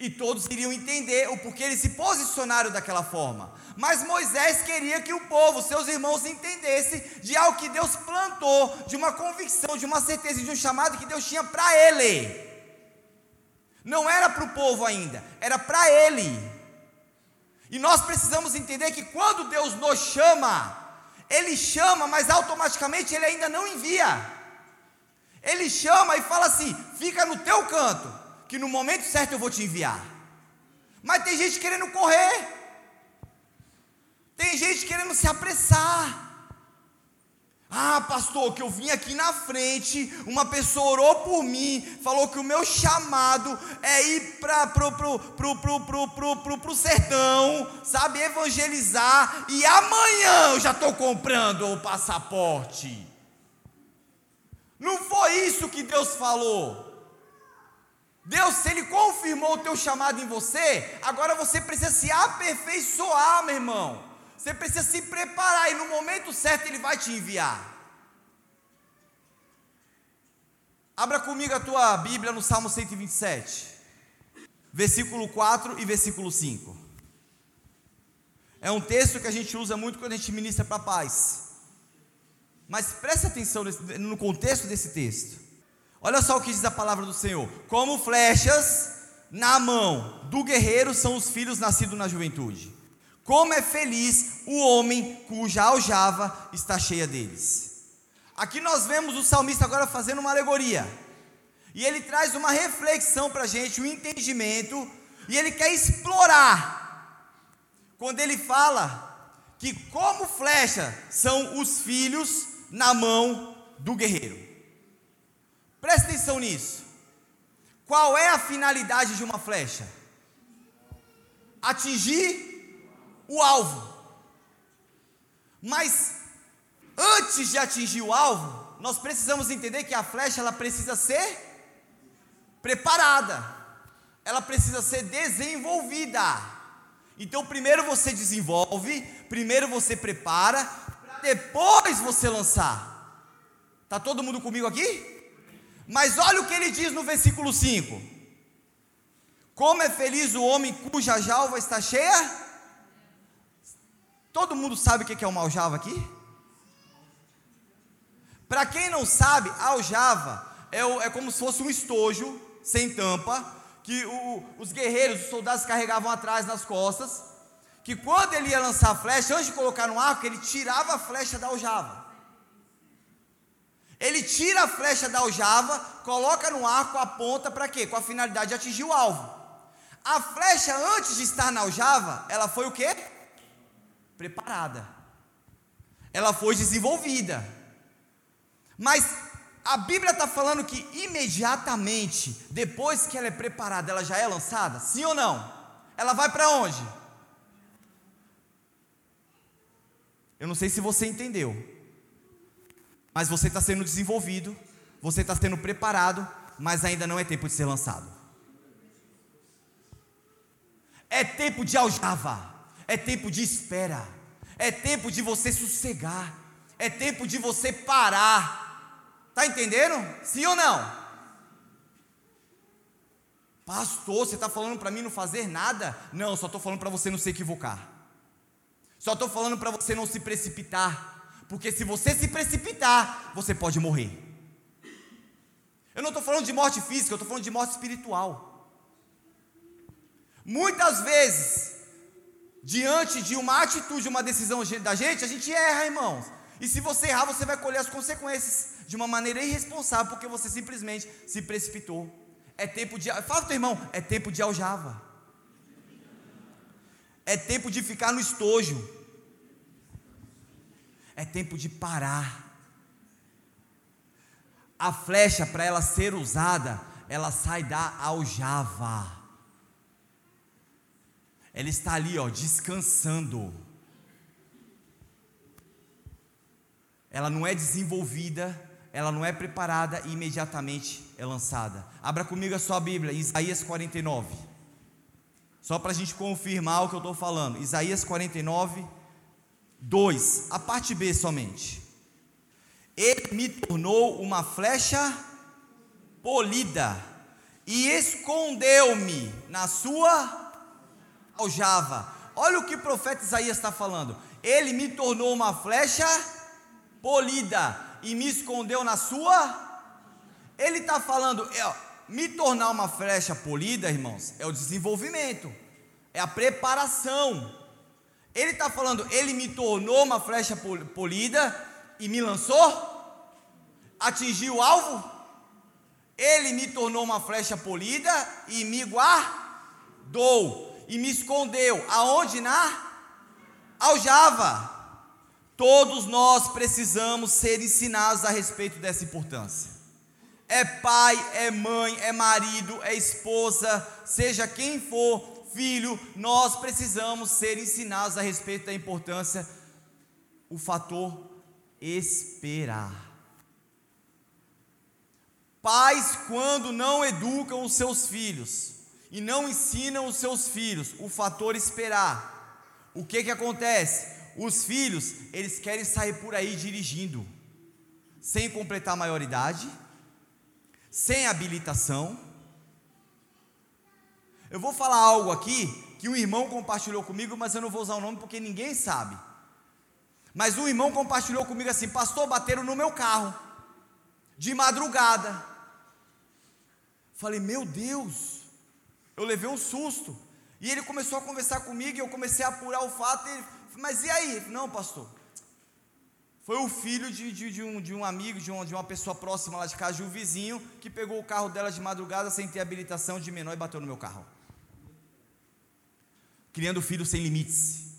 S1: e todos iriam entender o porquê eles se posicionaram daquela forma. Mas Moisés queria que o povo, seus irmãos, entendessem de algo que Deus plantou, de uma convicção, de uma certeza, de um chamado que Deus tinha para ele. Não era para o povo ainda, era para ele. E nós precisamos entender que quando Deus nos chama, Ele chama, mas automaticamente Ele ainda não envia. Ele chama e fala assim: fica no teu canto, que no momento certo eu vou te enviar. Mas tem gente querendo correr, tem gente querendo se apressar. Ah, pastor, que eu vim aqui na frente, uma pessoa orou por mim, falou que o meu chamado é ir para pro, pro, pro, pro, pro, pro, pro, pro sertão, sabe, evangelizar, e amanhã eu já estou comprando o passaporte. Não foi isso que Deus falou. Deus, se Ele confirmou o teu chamado em você, agora você precisa se aperfeiçoar, meu irmão. Você precisa se preparar e no momento certo Ele vai te enviar. Abra comigo a tua Bíblia no Salmo 127, versículo 4 e versículo 5. É um texto que a gente usa muito quando a gente ministra para paz. Mas preste atenção no contexto desse texto. Olha só o que diz a palavra do Senhor: como flechas na mão do guerreiro são os filhos nascidos na juventude. Como é feliz o homem cuja aljava está cheia deles. Aqui nós vemos o salmista agora fazendo uma alegoria. E ele traz uma reflexão para a gente, um entendimento, e ele quer explorar. Quando ele fala que, como flecha, são os filhos na mão do guerreiro. Presta atenção nisso. Qual é a finalidade de uma flecha? Atingir o alvo. Mas antes de atingir o alvo, nós precisamos entender que a flecha ela precisa ser preparada. Ela precisa ser desenvolvida. Então, primeiro você desenvolve, primeiro você prepara, depois você lançar. Tá todo mundo comigo aqui? Mas olha o que ele diz no versículo 5: Como é feliz o homem cuja jalva está cheia Todo mundo sabe o que é uma aljava aqui? Para quem não sabe, a aljava é, é, como se fosse um estojo sem tampa, que o, os guerreiros, os soldados carregavam atrás nas costas, que quando ele ia lançar a flecha, antes de colocar no arco, ele tirava a flecha da aljava. Ele tira a flecha da aljava, coloca no arco, aponta para quê? Com a finalidade de atingir o alvo. A flecha, antes de estar na aljava, ela foi o quê? Preparada. Ela foi desenvolvida. Mas a Bíblia está falando que imediatamente, depois que ela é preparada, ela já é lançada? Sim ou não? Ela vai para onde? Eu não sei se você entendeu, mas você está sendo desenvolvido, você está sendo preparado, mas ainda não é tempo de ser lançado. É tempo de aljava, é tempo de espera, é tempo de você sossegar, é tempo de você parar. Está entendendo? Sim ou não? Pastor, você está falando para mim não fazer nada? Não, só estou falando para você não se equivocar. Só estou falando para você não se precipitar, porque se você se precipitar, você pode morrer. Eu não estou falando de morte física, eu estou falando de morte espiritual. Muitas vezes, diante de uma atitude, uma decisão da gente, a gente erra, irmãos. E se você errar, você vai colher as consequências de uma maneira irresponsável, porque você simplesmente se precipitou. É tempo de. Fala teu irmão, é tempo de aljava. É tempo de ficar no estojo. É tempo de parar. A flecha, para ela ser usada, ela sai da aljava. Ela está ali, ó, descansando. Ela não é desenvolvida, ela não é preparada e imediatamente é lançada. Abra comigo a sua Bíblia, Isaías 49. Só para a gente confirmar o que eu estou falando. Isaías 49, 2. A parte B somente. Ele me tornou uma flecha polida e escondeu-me na sua aljava. Olha o que o profeta Isaías está falando. Ele me tornou uma flecha polida e me escondeu na sua. Ele está falando, é, me tornar uma flecha polida, irmãos, é o desenvolvimento, é a preparação. Ele está falando, ele me tornou uma flecha polida e me lançou, atingiu o alvo. Ele me tornou uma flecha polida e me guardou e me escondeu. Aonde? Na aljava. Todos nós precisamos ser ensinados a respeito dessa importância é pai, é mãe, é marido, é esposa, seja quem for, filho, nós precisamos ser ensinados a respeito da importância, o fator esperar. Pais, quando não educam os seus filhos e não ensinam os seus filhos o fator esperar, o que que acontece? Os filhos, eles querem sair por aí dirigindo, sem completar a maioridade, sem habilitação. Eu vou falar algo aqui que um irmão compartilhou comigo, mas eu não vou usar o nome porque ninguém sabe. Mas um irmão compartilhou comigo assim: Pastor, bateram no meu carro, de madrugada. Falei, meu Deus, eu levei um susto. E ele começou a conversar comigo e eu comecei a apurar o fato. E ele, mas e aí? Não, pastor, foi o filho de, de, de, um, de um amigo, de uma, de uma pessoa próxima lá de casa, de um vizinho, que pegou o carro dela de madrugada sem ter habilitação de menor e bateu no meu carro. Criando filhos sem limites.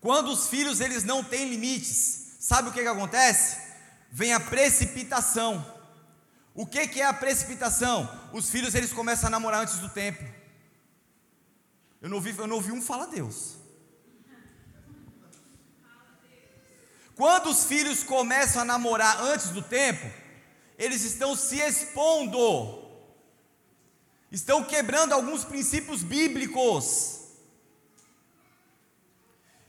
S1: Quando os filhos eles não têm limites, sabe o que, que acontece? Vem a precipitação. O que, que é a precipitação? Os filhos eles começam a namorar antes do tempo. Eu não ouvi, eu não ouvi um fala Deus. Quando os filhos começam a namorar antes do tempo, eles estão se expondo, estão quebrando alguns princípios bíblicos.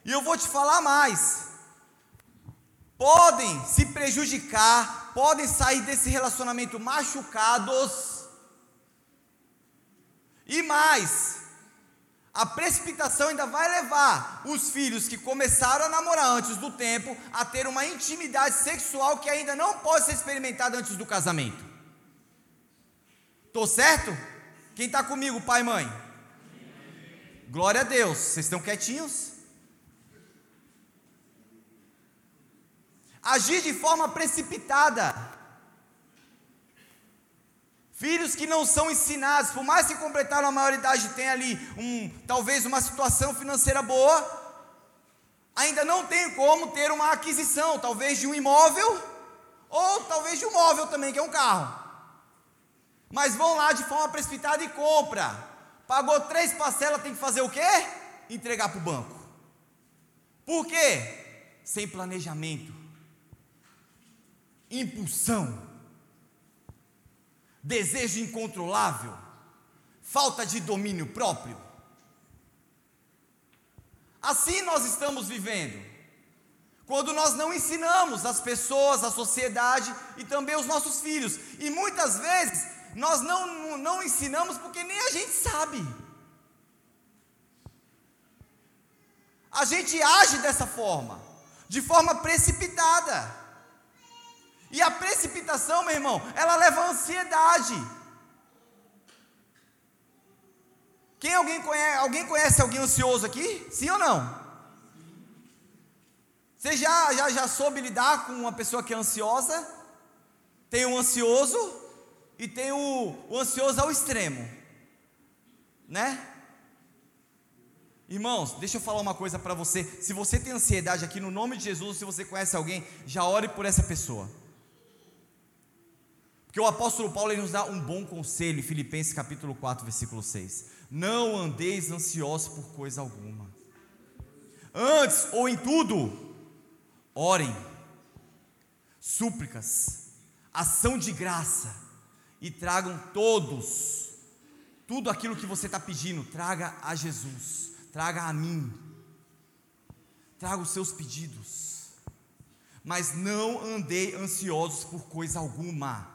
S1: E eu vou te falar mais. Podem se prejudicar, podem sair desse relacionamento machucados. E mais, A precipitação ainda vai levar os filhos que começaram a namorar antes do tempo a ter uma intimidade sexual que ainda não pode ser experimentada antes do casamento. Tô certo? Quem está comigo, pai e mãe? Glória a Deus. Vocês estão quietinhos? Agir de forma precipitada Filhos que não são ensinados, por mais que completaram a maioridade, tem ali um, talvez uma situação financeira boa, ainda não tem como ter uma aquisição, talvez de um imóvel, ou talvez de um móvel também, que é um carro. Mas vão lá de forma precipitada e compra. Pagou três parcelas, tem que fazer o quê? Entregar para o banco. Por quê? Sem planejamento. Impulsão desejo incontrolável, falta de domínio próprio. Assim nós estamos vivendo. Quando nós não ensinamos as pessoas, a sociedade e também os nossos filhos. E muitas vezes nós não, não ensinamos porque nem a gente sabe. A gente age dessa forma, de forma precipitada. E a precipitação, meu irmão, ela leva a ansiedade. Quem alguém conhece, alguém conhece alguém ansioso aqui? Sim ou não? Você já, já, já soube lidar com uma pessoa que é ansiosa? Tem o um ansioso e tem o, o ansioso ao extremo, né? Irmãos, deixa eu falar uma coisa para você. Se você tem ansiedade aqui, no nome de Jesus, se você conhece alguém, já ore por essa pessoa. Porque o apóstolo Paulo nos dá um bom conselho Filipenses capítulo 4, versículo 6. Não andeis ansiosos por coisa alguma. Antes ou em tudo, orem, súplicas, ação de graça. E tragam todos, tudo aquilo que você está pedindo, traga a Jesus, traga a mim, traga os seus pedidos, mas não andei ansiosos por coisa alguma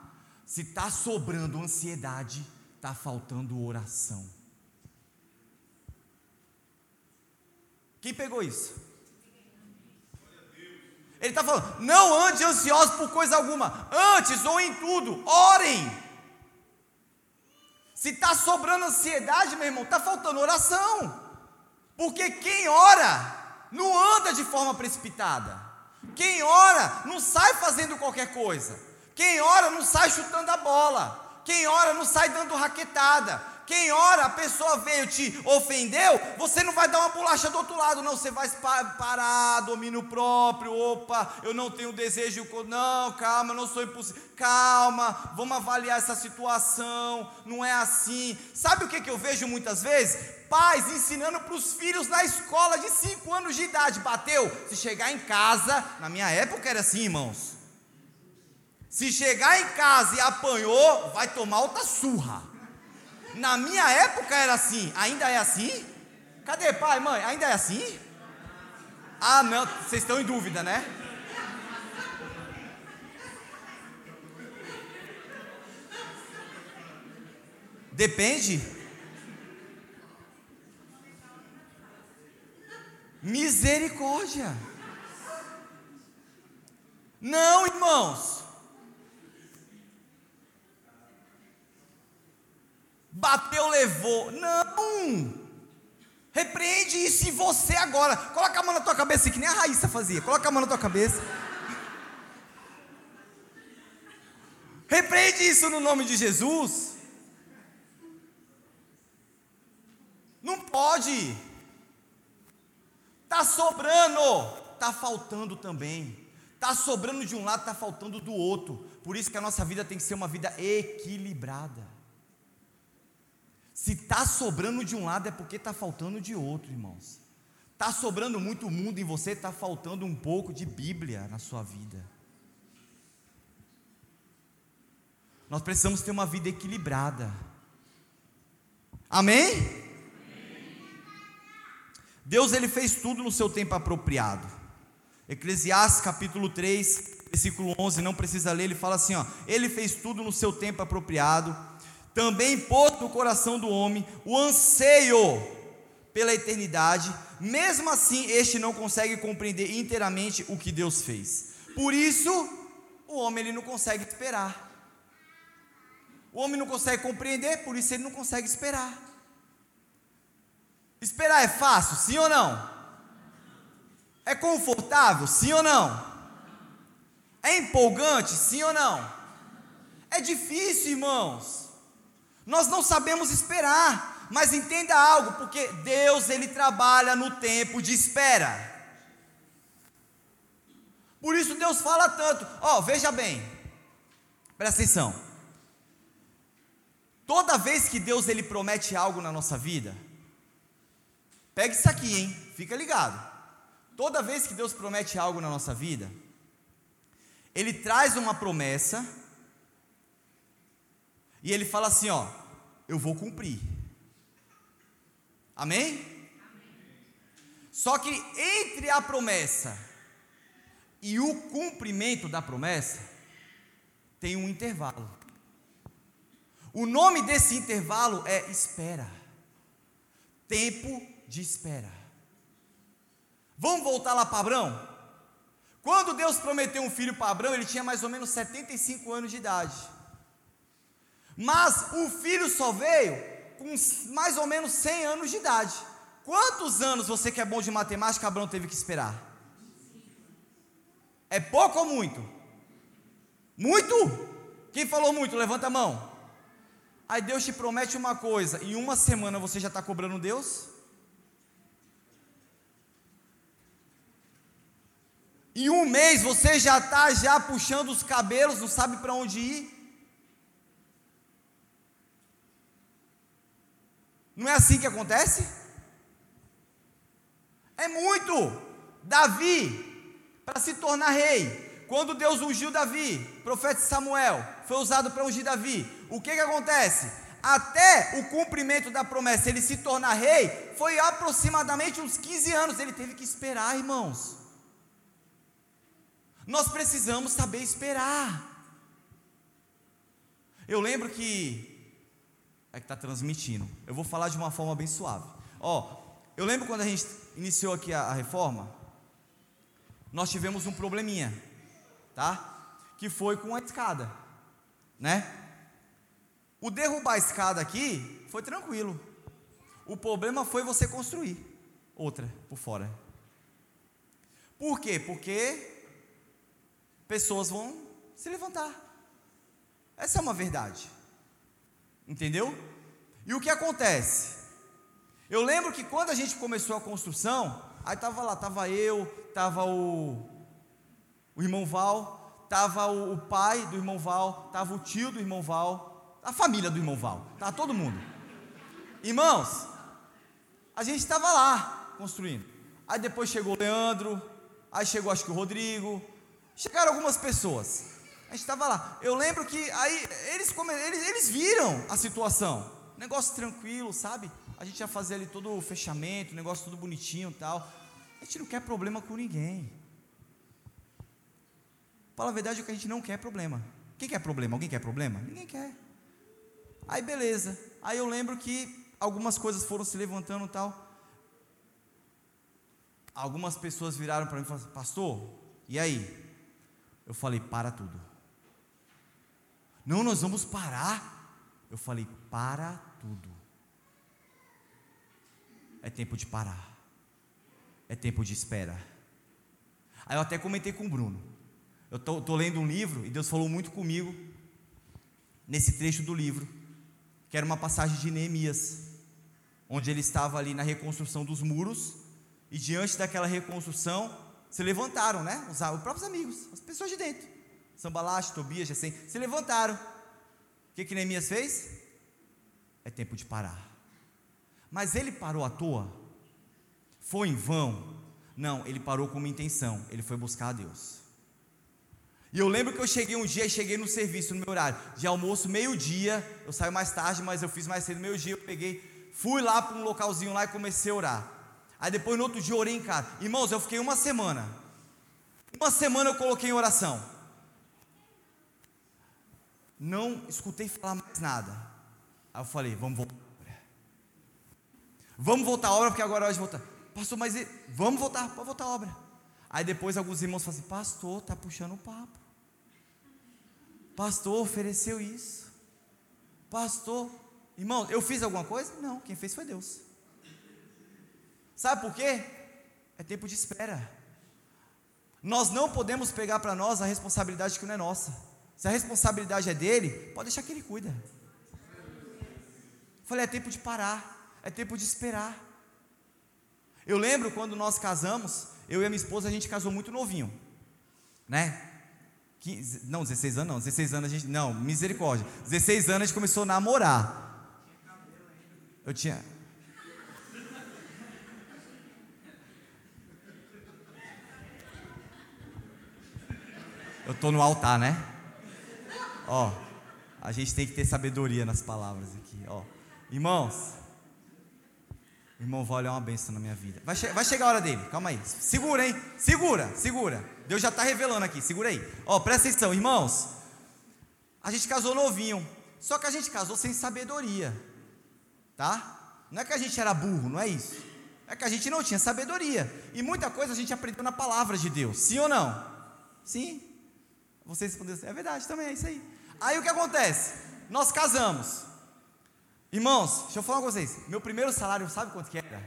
S1: se está sobrando ansiedade, está faltando oração. Quem pegou isso? Ele está falando, não ande ansioso por coisa alguma, antes ou em tudo, orem. Se está sobrando ansiedade, meu irmão, está faltando oração. Porque quem ora não anda de forma precipitada. Quem ora não sai fazendo qualquer coisa. Quem ora não sai chutando a bola. Quem ora não sai dando raquetada. Quem ora, a pessoa veio, te ofendeu, você não vai dar uma bolacha do outro lado, não. Você vai parar, domínio próprio. Opa, eu não tenho desejo. Não, calma, não sou impossível. Calma, vamos avaliar essa situação. Não é assim. Sabe o que, que eu vejo muitas vezes? Pais ensinando para os filhos na escola de 5 anos de idade. Bateu? Se chegar em casa, na minha época era assim, irmãos. Se chegar em casa e apanhou, vai tomar outra surra. Na minha época era assim, ainda é assim? Cadê pai, mãe? Ainda é assim? Ah, não, vocês estão em dúvida, né? Depende. Misericórdia. Não, irmãos. Bateu, levou. Não! Repreende isso em você agora. Coloca a mão na tua cabeça, que nem a Raíssa fazia. Coloca a mão na tua cabeça. Repreende isso no nome de Jesus. Não pode. Está sobrando, está faltando também. Está sobrando de um lado, está faltando do outro. Por isso que a nossa vida tem que ser uma vida equilibrada. Se está sobrando de um lado é porque está faltando de outro, irmãos. Está sobrando muito mundo em você, está faltando um pouco de Bíblia na sua vida. Nós precisamos ter uma vida equilibrada. Amém? Deus ele fez tudo no seu tempo apropriado. Eclesiastes capítulo 3, versículo 11, não precisa ler, ele fala assim, ó, ele fez tudo no seu tempo apropriado também pôs no coração do homem o anseio pela eternidade, mesmo assim este não consegue compreender inteiramente o que Deus fez. Por isso, o homem ele não consegue esperar. O homem não consegue compreender, por isso ele não consegue esperar. Esperar é fácil, sim ou não? É confortável, sim ou não? É empolgante, sim ou não? É difícil, irmãos. Nós não sabemos esperar. Mas entenda algo, porque Deus ele trabalha no tempo de espera. Por isso Deus fala tanto. Ó, oh, veja bem. Presta atenção. Toda vez que Deus ele promete algo na nossa vida, pega isso aqui, hein? Fica ligado. Toda vez que Deus promete algo na nossa vida, ele traz uma promessa e ele fala assim, ó, eu vou cumprir. Amém? Só que entre a promessa e o cumprimento da promessa, tem um intervalo. O nome desse intervalo é espera. Tempo de espera. Vamos voltar lá para Abraão? Quando Deus prometeu um filho para Abraão, ele tinha mais ou menos 75 anos de idade. Mas o filho só veio com mais ou menos 100 anos de idade. Quantos anos você que é bom de matemática, Abraão teve que esperar? É pouco ou muito? Muito? Quem falou muito? Levanta a mão. Aí Deus te promete uma coisa, em uma semana você já está cobrando Deus? Em um mês você já está já puxando os cabelos, não sabe para onde ir? Não é assim que acontece? É muito. Davi, para se tornar rei, quando Deus ungiu Davi, profeta Samuel, foi usado para ungir Davi, o que, que acontece? Até o cumprimento da promessa, ele se tornar rei, foi aproximadamente uns 15 anos, ele teve que esperar, irmãos. Nós precisamos saber esperar. Eu lembro que é que está transmitindo. Eu vou falar de uma forma bem suave. Ó, eu lembro quando a gente iniciou aqui a, a reforma, nós tivemos um probleminha, tá? Que foi com a escada, né? O derrubar a escada aqui foi tranquilo. O problema foi você construir outra por fora. Por quê? Porque pessoas vão se levantar. Essa é uma verdade. Entendeu? E o que acontece? Eu lembro que quando a gente começou a construção, aí estava lá, estava eu, estava o, o irmão Val, estava o, o, pai do irmão Val, estava o tio do irmão Val, a família do irmão Val, estava todo mundo. Irmãos, a gente estava lá construindo. Aí depois chegou o Leandro, aí chegou acho que o Rodrigo, chegaram algumas pessoas gente estava lá. Eu lembro que aí eles, eles, eles viram a situação. Negócio tranquilo, sabe? A gente ia fazer ali todo o fechamento, negócio tudo bonitinho e tal. A gente não quer problema com ninguém. Fala a verdade, o que a gente não quer é problema. Quem quer problema? Alguém quer problema? Ninguém quer. Aí beleza. Aí eu lembro que algumas coisas foram se levantando e tal. Algumas pessoas viraram para mim e falaram: Pastor, e aí? Eu falei: Para tudo. Não, nós vamos parar. Eu falei: para tudo. É tempo de parar. É tempo de espera. Aí eu até comentei com o Bruno. Eu estou lendo um livro e Deus falou muito comigo nesse trecho do livro, que era uma passagem de Neemias, onde ele estava ali na reconstrução dos muros e diante daquela reconstrução se levantaram, né? Os, os próprios amigos, as pessoas de dentro. Sambalache, Tobias, Gessem, se levantaram. O que, que Neemias fez? É tempo de parar. Mas ele parou à toa? Foi em vão? Não, ele parou com uma intenção, ele foi buscar a Deus. E eu lembro que eu cheguei um dia, cheguei no serviço, no meu horário de almoço, meio-dia, eu saio mais tarde, mas eu fiz mais cedo, meio-dia, eu peguei, fui lá para um localzinho lá e comecei a orar. Aí depois no outro dia orei em casa. Irmãos, eu fiquei uma semana. Uma semana eu coloquei em oração não escutei falar mais nada. Aí eu falei, vamos voltar. Vamos voltar à obra, porque agora é hora de voltar. Pastor, mas vamos voltar, pode voltar à obra. Aí depois alguns irmãos falam assim: Pastor, está puxando o papo. Pastor ofereceu isso. Pastor, irmão, eu fiz alguma coisa? Não, quem fez foi Deus. Sabe por quê? É tempo de espera. Nós não podemos pegar para nós a responsabilidade que não é nossa. Se a responsabilidade é dele, pode deixar que ele cuida. Falei, é tempo de parar, é tempo de esperar. Eu lembro quando nós casamos, eu e a minha esposa, a gente casou muito novinho, né? 15, não, 16 anos não, 16 anos a gente, não, misericórdia. 16 anos a gente começou a namorar. Eu tinha, Eu estou no altar, né? Ó, a gente tem que ter sabedoria nas palavras aqui, ó. Irmãos, irmão vai olhar uma benção na minha vida. Vai, che vai chegar a hora dele, calma aí. Segura, hein? Segura, segura. Deus já está revelando aqui, segura aí. Ó, presta atenção, irmãos. A gente casou novinho, só que a gente casou sem sabedoria, tá? Não é que a gente era burro, não é isso. É que a gente não tinha sabedoria. E muita coisa a gente aprendeu na palavra de Deus, sim ou não? Sim. Você respondeu assim, é verdade também, é isso aí. Aí o que acontece? Nós casamos. Irmãos, deixa eu falar com vocês. Meu primeiro salário, sabe quanto que era?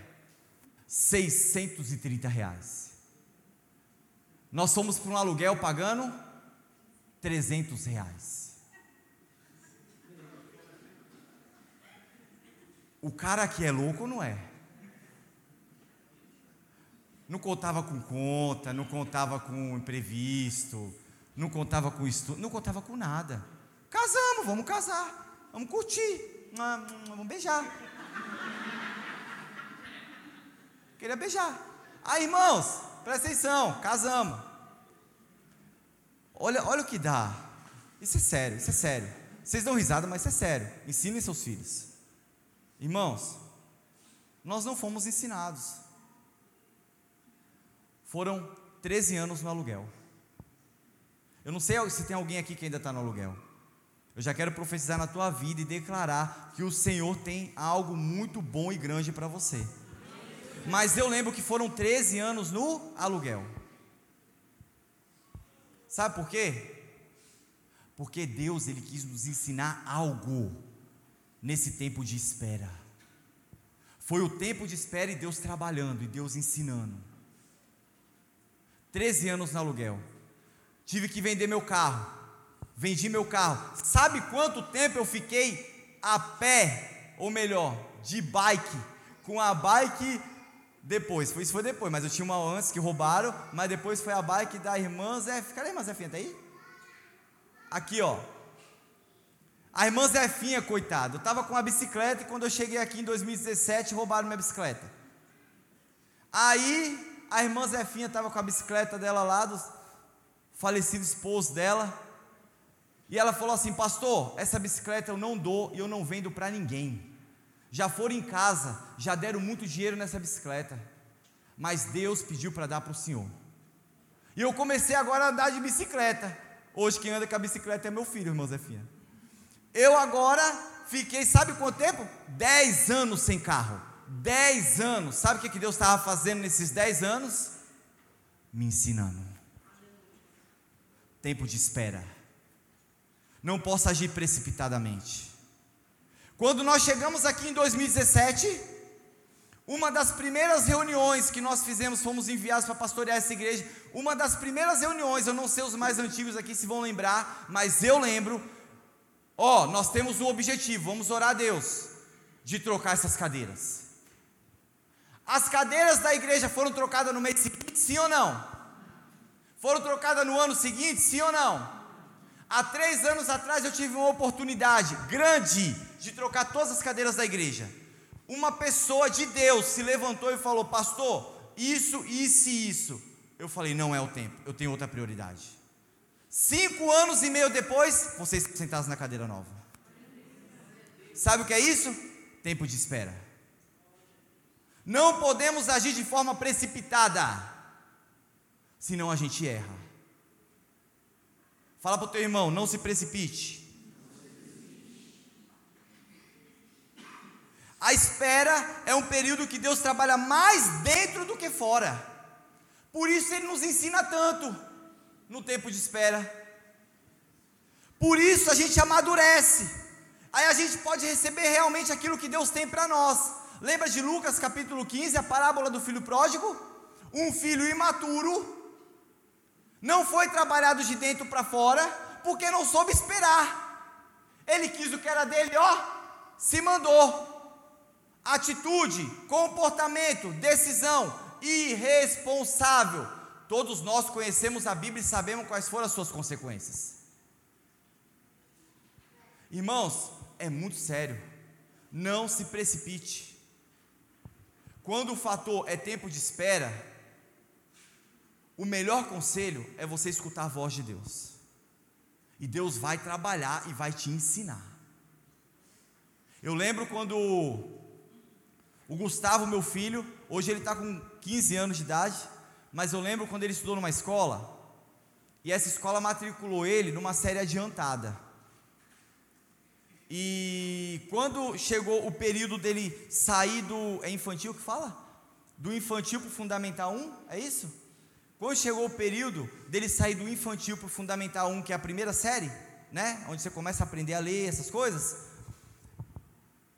S1: 630 reais. Nós fomos para um aluguel pagando 300 reais. O cara aqui é louco não é? Não contava com conta, não contava com imprevisto não contava com estudo, não contava com nada. Casamos, vamos casar, vamos curtir, vamos beijar. Queria beijar. Aí, irmãos, presta atenção, casamos. Olha, olha o que dá. Isso é sério, isso é sério. Vocês dão risada, mas isso é sério. Ensinem seus filhos. Irmãos, nós não fomos ensinados. Foram 13 anos no aluguel. Eu não sei se tem alguém aqui que ainda está no aluguel. Eu já quero profetizar na tua vida e declarar que o Senhor tem algo muito bom e grande para você. Mas eu lembro que foram 13 anos no aluguel. Sabe por quê? Porque Deus ele quis nos ensinar algo nesse tempo de espera. Foi o tempo de espera e Deus trabalhando e Deus ensinando. 13 anos no aluguel. Tive que vender meu carro. Vendi meu carro. Sabe quanto tempo eu fiquei a pé, ou melhor, de bike, com a bike depois? Isso foi depois, mas eu tinha uma antes que roubaram, mas depois foi a bike da irmã Zé. Cadê a irmã Zefinha? Tá aí? Aqui, ó. A irmã Zefinha, coitado, eu estava com a bicicleta e quando eu cheguei aqui em 2017, roubaram minha bicicleta. Aí a irmã Zefinha estava com a bicicleta dela lá, dos, falecido esposo dela. E ela falou assim: Pastor, essa bicicleta eu não dou e eu não vendo para ninguém. Já foram em casa, já deram muito dinheiro nessa bicicleta, mas Deus pediu para dar para o Senhor. E eu comecei agora a andar de bicicleta. Hoje quem anda com a bicicleta é meu filho, irmão Zefinha. Eu agora fiquei, sabe quanto tempo? Dez anos sem carro. Dez anos. Sabe o que Deus estava fazendo nesses dez anos? Me ensinando tempo de espera. Não posso agir precipitadamente. Quando nós chegamos aqui em 2017, uma das primeiras reuniões que nós fizemos, fomos enviados para pastorear essa igreja. Uma das primeiras reuniões, eu não sei os mais antigos aqui se vão lembrar, mas eu lembro. Ó, oh, nós temos um objetivo, vamos orar a Deus de trocar essas cadeiras. As cadeiras da igreja foram trocadas no mês seguinte, sim ou não? Foram trocadas no ano seguinte, sim ou não? Há três anos atrás eu tive uma oportunidade grande de trocar todas as cadeiras da igreja. Uma pessoa de Deus se levantou e falou: Pastor, isso, isso e isso. Eu falei: Não é o tempo, eu tenho outra prioridade. Cinco anos e meio depois, vocês sentados na cadeira nova. Sabe o que é isso? Tempo de espera. Não podemos agir de forma precipitada senão a gente erra. Fala para o teu irmão, não se precipite. A espera é um período que Deus trabalha mais dentro do que fora. Por isso ele nos ensina tanto no tempo de espera. Por isso a gente amadurece. Aí a gente pode receber realmente aquilo que Deus tem para nós. Lembra de Lucas capítulo 15, a parábola do filho pródigo? Um filho imaturo não foi trabalhado de dentro para fora, porque não soube esperar. Ele quis o que era dele, ó, se mandou. Atitude, comportamento, decisão irresponsável. Todos nós conhecemos a Bíblia e sabemos quais foram as suas consequências. Irmãos, é muito sério. Não se precipite. Quando o fator é tempo de espera, o melhor conselho é você escutar a voz de Deus. E Deus vai trabalhar e vai te ensinar. Eu lembro quando o Gustavo, meu filho, hoje ele está com 15 anos de idade, mas eu lembro quando ele estudou numa escola, e essa escola matriculou ele numa série adiantada. E quando chegou o período dele sair do. É infantil que fala? Do infantil para o Fundamental 1? É isso? Quando chegou o período dele sair do infantil para o Fundamental 1, que é a primeira série, né? Onde você começa a aprender a ler, essas coisas.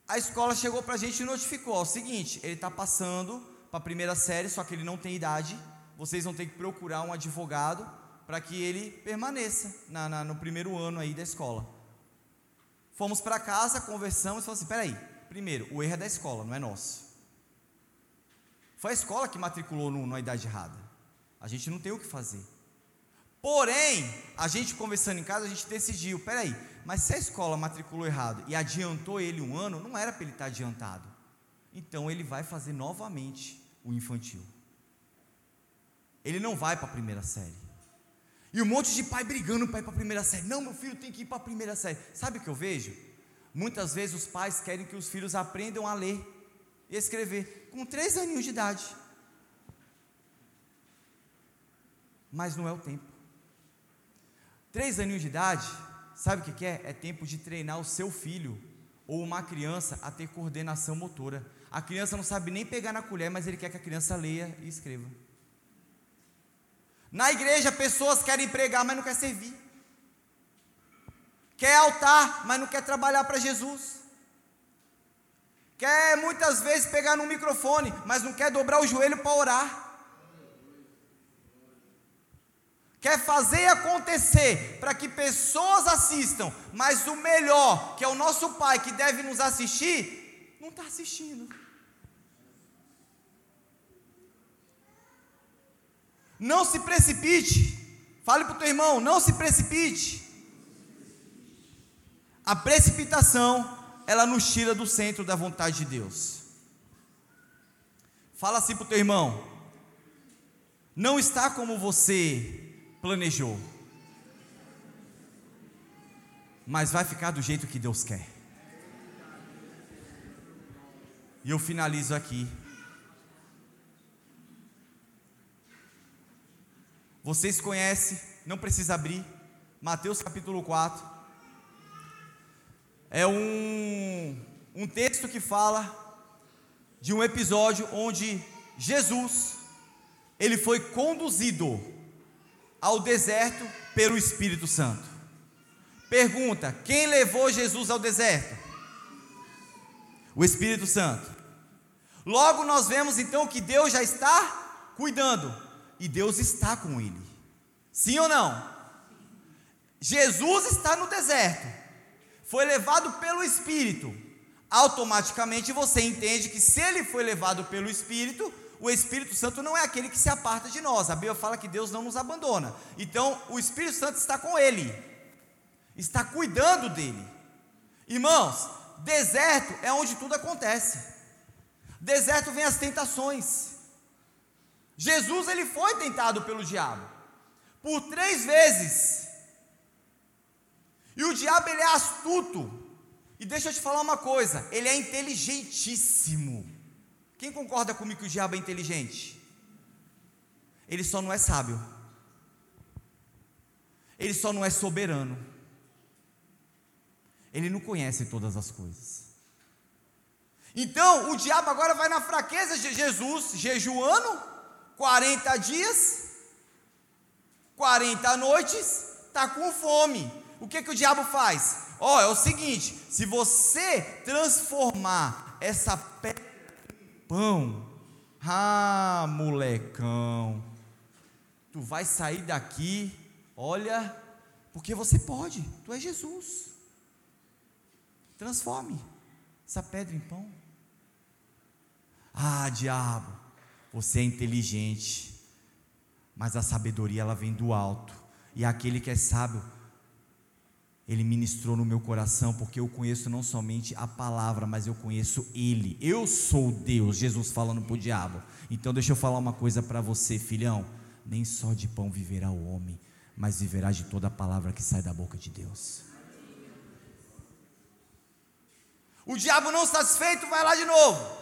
S1: A escola chegou para a gente e notificou: ó, o seguinte, ele está passando para a primeira série, só que ele não tem idade. Vocês vão ter que procurar um advogado para que ele permaneça na, na, no primeiro ano aí da escola. Fomos para casa, conversamos e falamos assim: peraí, primeiro, o erro é da escola, não é nosso. Foi a escola que matriculou no, na idade errada. A gente não tem o que fazer. Porém, a gente conversando em casa, a gente decidiu: peraí, mas se a escola matriculou errado e adiantou ele um ano, não era para ele estar adiantado. Então ele vai fazer novamente o infantil. Ele não vai para a primeira série. E um monte de pai brigando para ir para a primeira série. Não, meu filho tem que ir para a primeira série. Sabe o que eu vejo? Muitas vezes os pais querem que os filhos aprendam a ler e escrever com três aninhos de idade. Mas não é o tempo. Três aninhos de idade, sabe o que é? É tempo de treinar o seu filho ou uma criança a ter coordenação motora. A criança não sabe nem pegar na colher, mas ele quer que a criança leia e escreva. Na igreja, pessoas querem pregar, mas não quer servir. Quer altar, mas não quer trabalhar para Jesus. Quer muitas vezes pegar no microfone, mas não quer dobrar o joelho para orar. Quer fazer acontecer para que pessoas assistam, mas o melhor, que é o nosso Pai que deve nos assistir, não está assistindo. Não se precipite. Fale para o teu irmão, não se precipite. A precipitação, ela nos tira do centro da vontade de Deus. Fala assim para o teu irmão. Não está como você planejou. Mas vai ficar do jeito que Deus quer. E eu finalizo aqui. Vocês conhecem, não precisa abrir, Mateus capítulo 4. É um, um texto que fala de um episódio onde Jesus, ele foi conduzido ao deserto pelo Espírito Santo. Pergunta: quem levou Jesus ao deserto? O Espírito Santo. Logo nós vemos então que Deus já está cuidando e Deus está com ele. Sim ou não? Jesus está no deserto, foi levado pelo Espírito. Automaticamente você entende que se ele foi levado pelo Espírito, o Espírito Santo não é aquele que se aparta de nós. A Bíblia fala que Deus não nos abandona. Então, o Espírito Santo está com ele, está cuidando dele. Irmãos, deserto é onde tudo acontece. Deserto vem as tentações. Jesus ele foi tentado pelo diabo por três vezes. E o diabo ele é astuto. E deixa eu te falar uma coisa, ele é inteligentíssimo. Quem concorda comigo que o diabo é inteligente? Ele só não é sábio. Ele só não é soberano. Ele não conhece todas as coisas. Então, o diabo agora vai na fraqueza de Jesus, jejuando, 40 dias, 40 noites, está com fome. O que, que o diabo faz? Ó, oh, é o seguinte: se você transformar essa pedra pão, ah, molecão, tu vai sair daqui, olha, porque você pode, tu é Jesus. Transforme essa pedra em pão. Ah, diabo, você é inteligente, mas a sabedoria ela vem do alto, e aquele que é sábio ele ministrou no meu coração, porque eu conheço não somente a palavra, mas eu conheço Ele. Eu sou Deus, Jesus falando para o diabo. Então, deixa eu falar uma coisa para você, filhão: nem só de pão viverá o homem, mas viverá de toda a palavra que sai da boca de Deus. O diabo não satisfeito, vai lá de novo.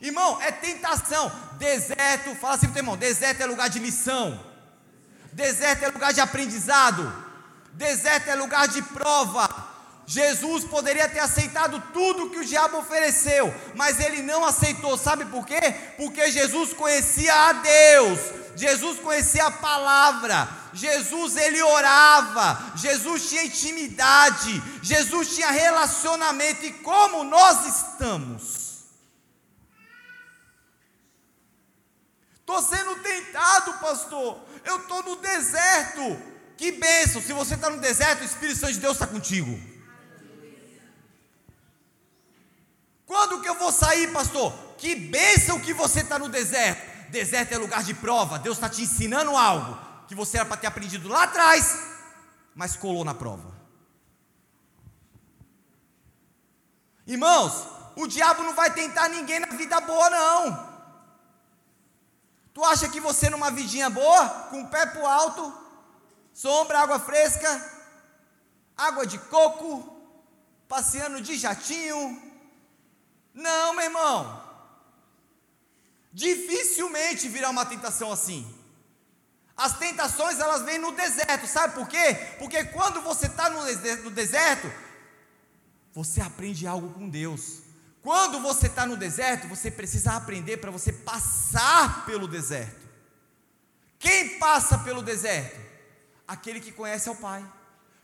S1: Irmão, é tentação. Deserto, fala assim para o irmão: deserto é lugar de lição, deserto é lugar de aprendizado. Deserto é lugar de prova. Jesus poderia ter aceitado tudo que o diabo ofereceu, mas ele não aceitou. Sabe por quê? Porque Jesus conhecia a Deus. Jesus conhecia a palavra. Jesus ele orava. Jesus tinha intimidade. Jesus tinha relacionamento e como nós estamos? Estou sendo tentado, pastor. Eu estou no deserto. Que bênção! Se você está no deserto, o Espírito Santo de Deus está contigo. Quando que eu vou sair, pastor? Que bênção que você está no deserto. Deserto é lugar de prova. Deus está te ensinando algo que você era para ter aprendido lá atrás, mas colou na prova. Irmãos, o diabo não vai tentar ninguém na vida boa, não. Tu acha que você numa vidinha boa, com o pé pro alto, sombra, água fresca, água de coco, passeando de jatinho. Não, meu irmão. Dificilmente virá uma tentação assim. As tentações elas vêm no deserto, sabe por quê? Porque quando você está no deserto, você aprende algo com Deus. Quando você está no deserto, você precisa aprender para você passar pelo deserto. Quem passa pelo deserto? Aquele que conhece ao Pai.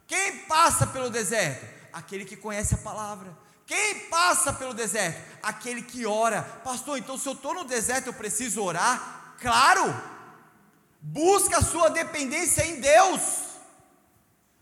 S1: Quem passa pelo deserto? Aquele que conhece a palavra. Quem passa pelo deserto? Aquele que ora. Pastor, então se eu estou no deserto eu preciso orar? Claro! Busca a sua dependência em Deus.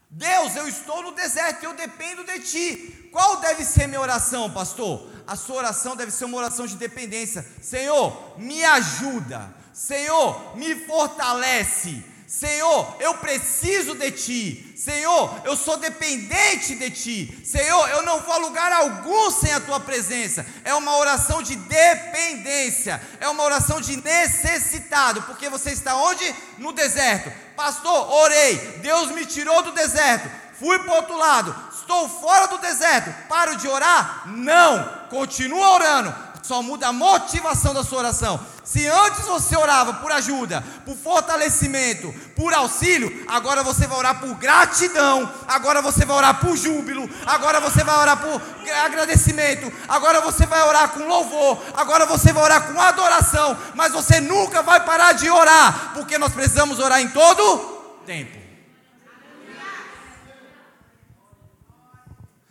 S1: Deus, eu estou no deserto, eu dependo de ti. Qual deve ser minha oração, pastor? A sua oração deve ser uma oração de dependência. Senhor, me ajuda. Senhor, me fortalece. Senhor, eu preciso de Ti. Senhor, eu sou dependente de Ti. Senhor, eu não vou a lugar algum sem a Tua presença. É uma oração de dependência. É uma oração de necessitado. Porque você está onde? No deserto. Pastor, orei. Deus me tirou do deserto. Fui para o outro lado. Estou fora do deserto. Paro de orar? Não. Continua orando só muda a motivação da sua oração. Se antes você orava por ajuda, por fortalecimento, por auxílio, agora você vai orar por gratidão, agora você vai orar por júbilo, agora você vai orar por agradecimento, agora você vai orar com louvor, agora você vai orar com adoração, mas você nunca vai parar de orar, porque nós precisamos orar em todo tempo.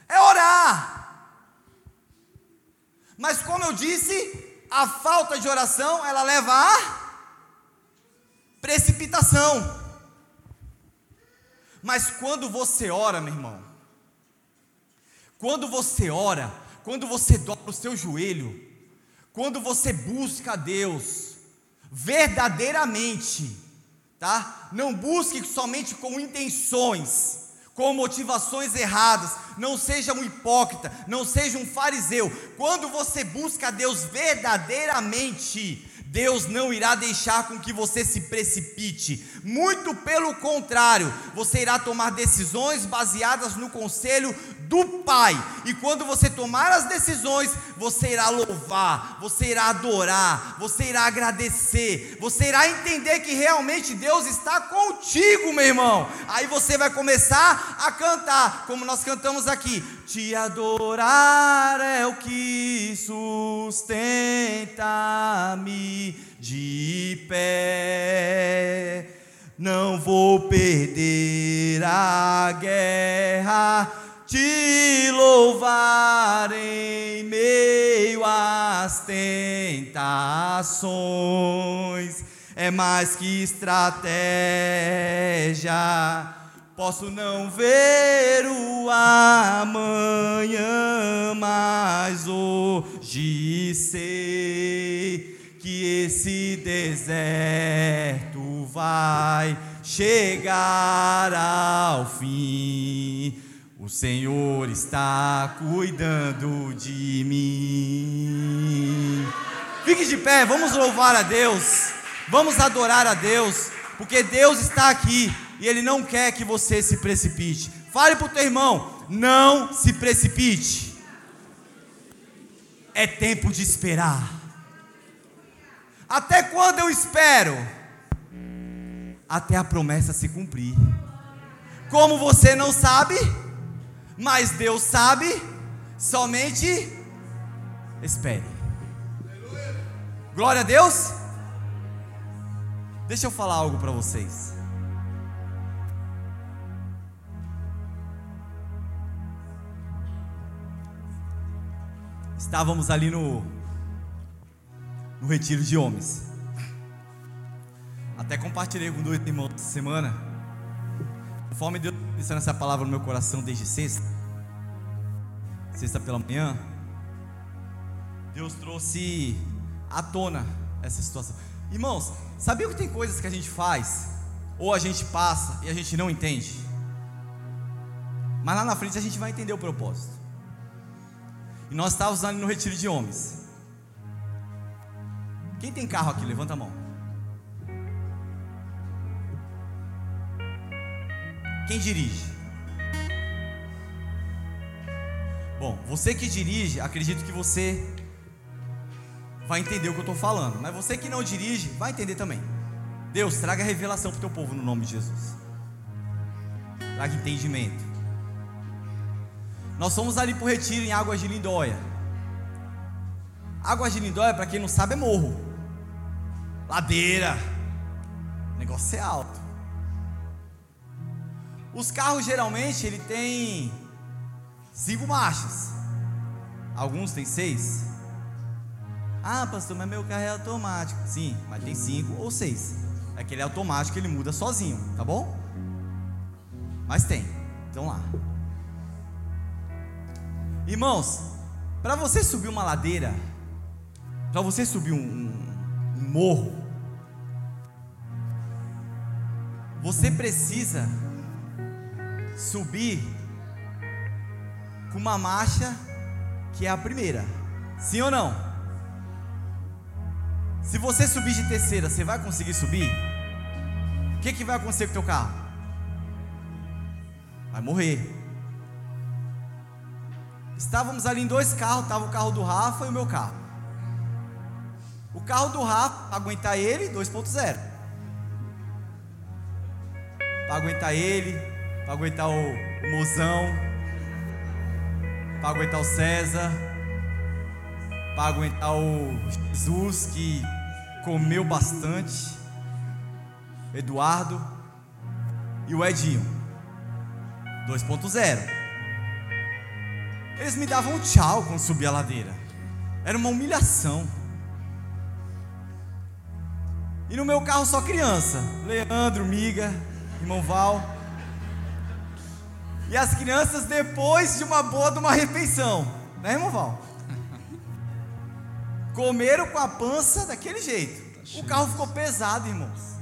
S1: É orar. Mas como eu disse, a falta de oração, ela leva a precipitação. Mas quando você ora, meu irmão, quando você ora, quando você dobra o seu joelho, quando você busca a Deus verdadeiramente, tá? Não busque somente com intenções, com motivações erradas, não seja um hipócrita, não seja um fariseu. Quando você busca Deus verdadeiramente, Deus não irá deixar com que você se precipite, muito pelo contrário, você irá tomar decisões baseadas no conselho do Pai. E quando você tomar as decisões, você irá louvar, você irá adorar, você irá agradecer, você irá entender que realmente Deus está contigo, meu irmão. Aí você vai começar a cantar, como nós cantamos aqui: Te adorar é o que sustenta-me de pé. Não vou perder a guerra, te louvar em meio às tentações. É mais que estratégia Posso não ver o amanhã, mas hoje sei que esse deserto vai chegar ao fim. O Senhor está cuidando de mim. Fique de pé, vamos louvar a Deus, vamos adorar a Deus, porque Deus está aqui e Ele não quer que você se precipite. Fale para o teu irmão: não se precipite. É tempo de esperar. Até quando eu espero? Até a promessa se cumprir. Como você não sabe, mas Deus sabe, somente espere. Glória a Deus. Deixa eu falar algo para vocês. Estávamos ali no, no retiro de homens. Até compartilhei com dois irmãos essa semana. Conforme Deus pensando essa palavra no meu coração desde sexta, sexta pela manhã, Deus trouxe à tona essa situação. Irmãos, sabia que tem coisas que a gente faz, ou a gente passa e a gente não entende? Mas lá na frente a gente vai entender o propósito. E nós estávamos ali no retiro de homens. Quem tem carro aqui? Levanta a mão. Quem dirige? Bom, você que dirige, acredito que você vai entender o que eu estou falando. Mas você que não dirige, vai entender também. Deus, traga revelação para o teu povo no nome de Jesus. Traga entendimento. Nós fomos ali para o retiro em Águas de Lindóia. Águas de Lindóia, para quem não sabe, é morro. Ladeira. O negócio é alto. Os carros geralmente ele tem cinco marchas. Alguns tem seis. Ah, pastor, mas meu carro é automático. Sim, mas tem cinco ou seis. Aquele é automático, ele muda sozinho, tá bom? Mas tem. Então lá. Irmãos, para você subir uma ladeira, para você subir um, um, um morro, você precisa subir com uma marcha que é a primeira. Sim ou não? Se você subir de terceira, você vai conseguir subir? O que, que vai acontecer com o teu carro? Vai morrer. Estávamos ali em dois carros, estava o carro do Rafa e o meu carro. O carro do Rafa, aguentar ele, 2.0. Para aguentar ele, para aguentar o, o Mozão, para aguentar o César, para aguentar o Jesus que comeu bastante, Eduardo e o Edinho, 2.0. Eles me davam um tchau quando subia a ladeira. Era uma humilhação. E no meu carro só criança. Leandro, Miga, irmão Val. E as crianças depois de uma boa de uma refeição. Né, irmão Val? Comeram com a pança daquele jeito. O carro ficou pesado, irmãos.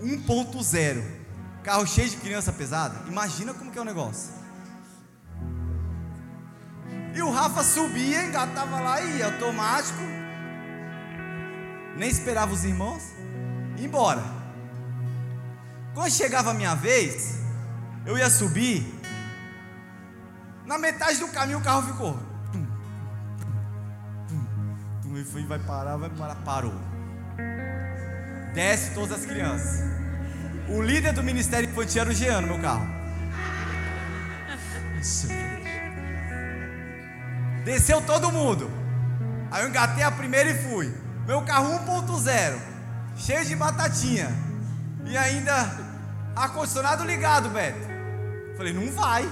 S1: 1.0. Carro cheio de criança pesada. Imagina como que é o negócio. E o Rafa subia, engatava lá e ia automático. Nem esperava os irmãos. Embora. Quando chegava a minha vez, eu ia subir. Na metade do caminho o carro ficou. E foi, vai parar, vai parar. Parou. Desce todas as crianças. O líder do ministério infantil era o Jean no meu carro. Desceu todo mundo. Aí eu engatei a primeira e fui. Meu carro 1.0, cheio de batatinha. E ainda ar-condicionado ligado, Beto. Falei, não vai.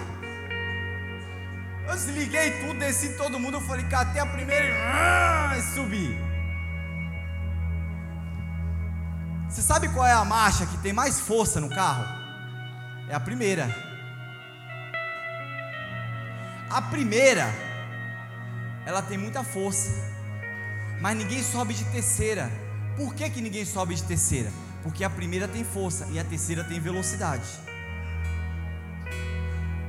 S1: Eu desliguei tudo, desci todo mundo. Eu falei, catei a primeira e, ah, e subi. Você sabe qual é a marcha que tem mais força no carro? É a primeira. A primeira, ela tem muita força, mas ninguém sobe de terceira. Por que, que ninguém sobe de terceira? Porque a primeira tem força e a terceira tem velocidade.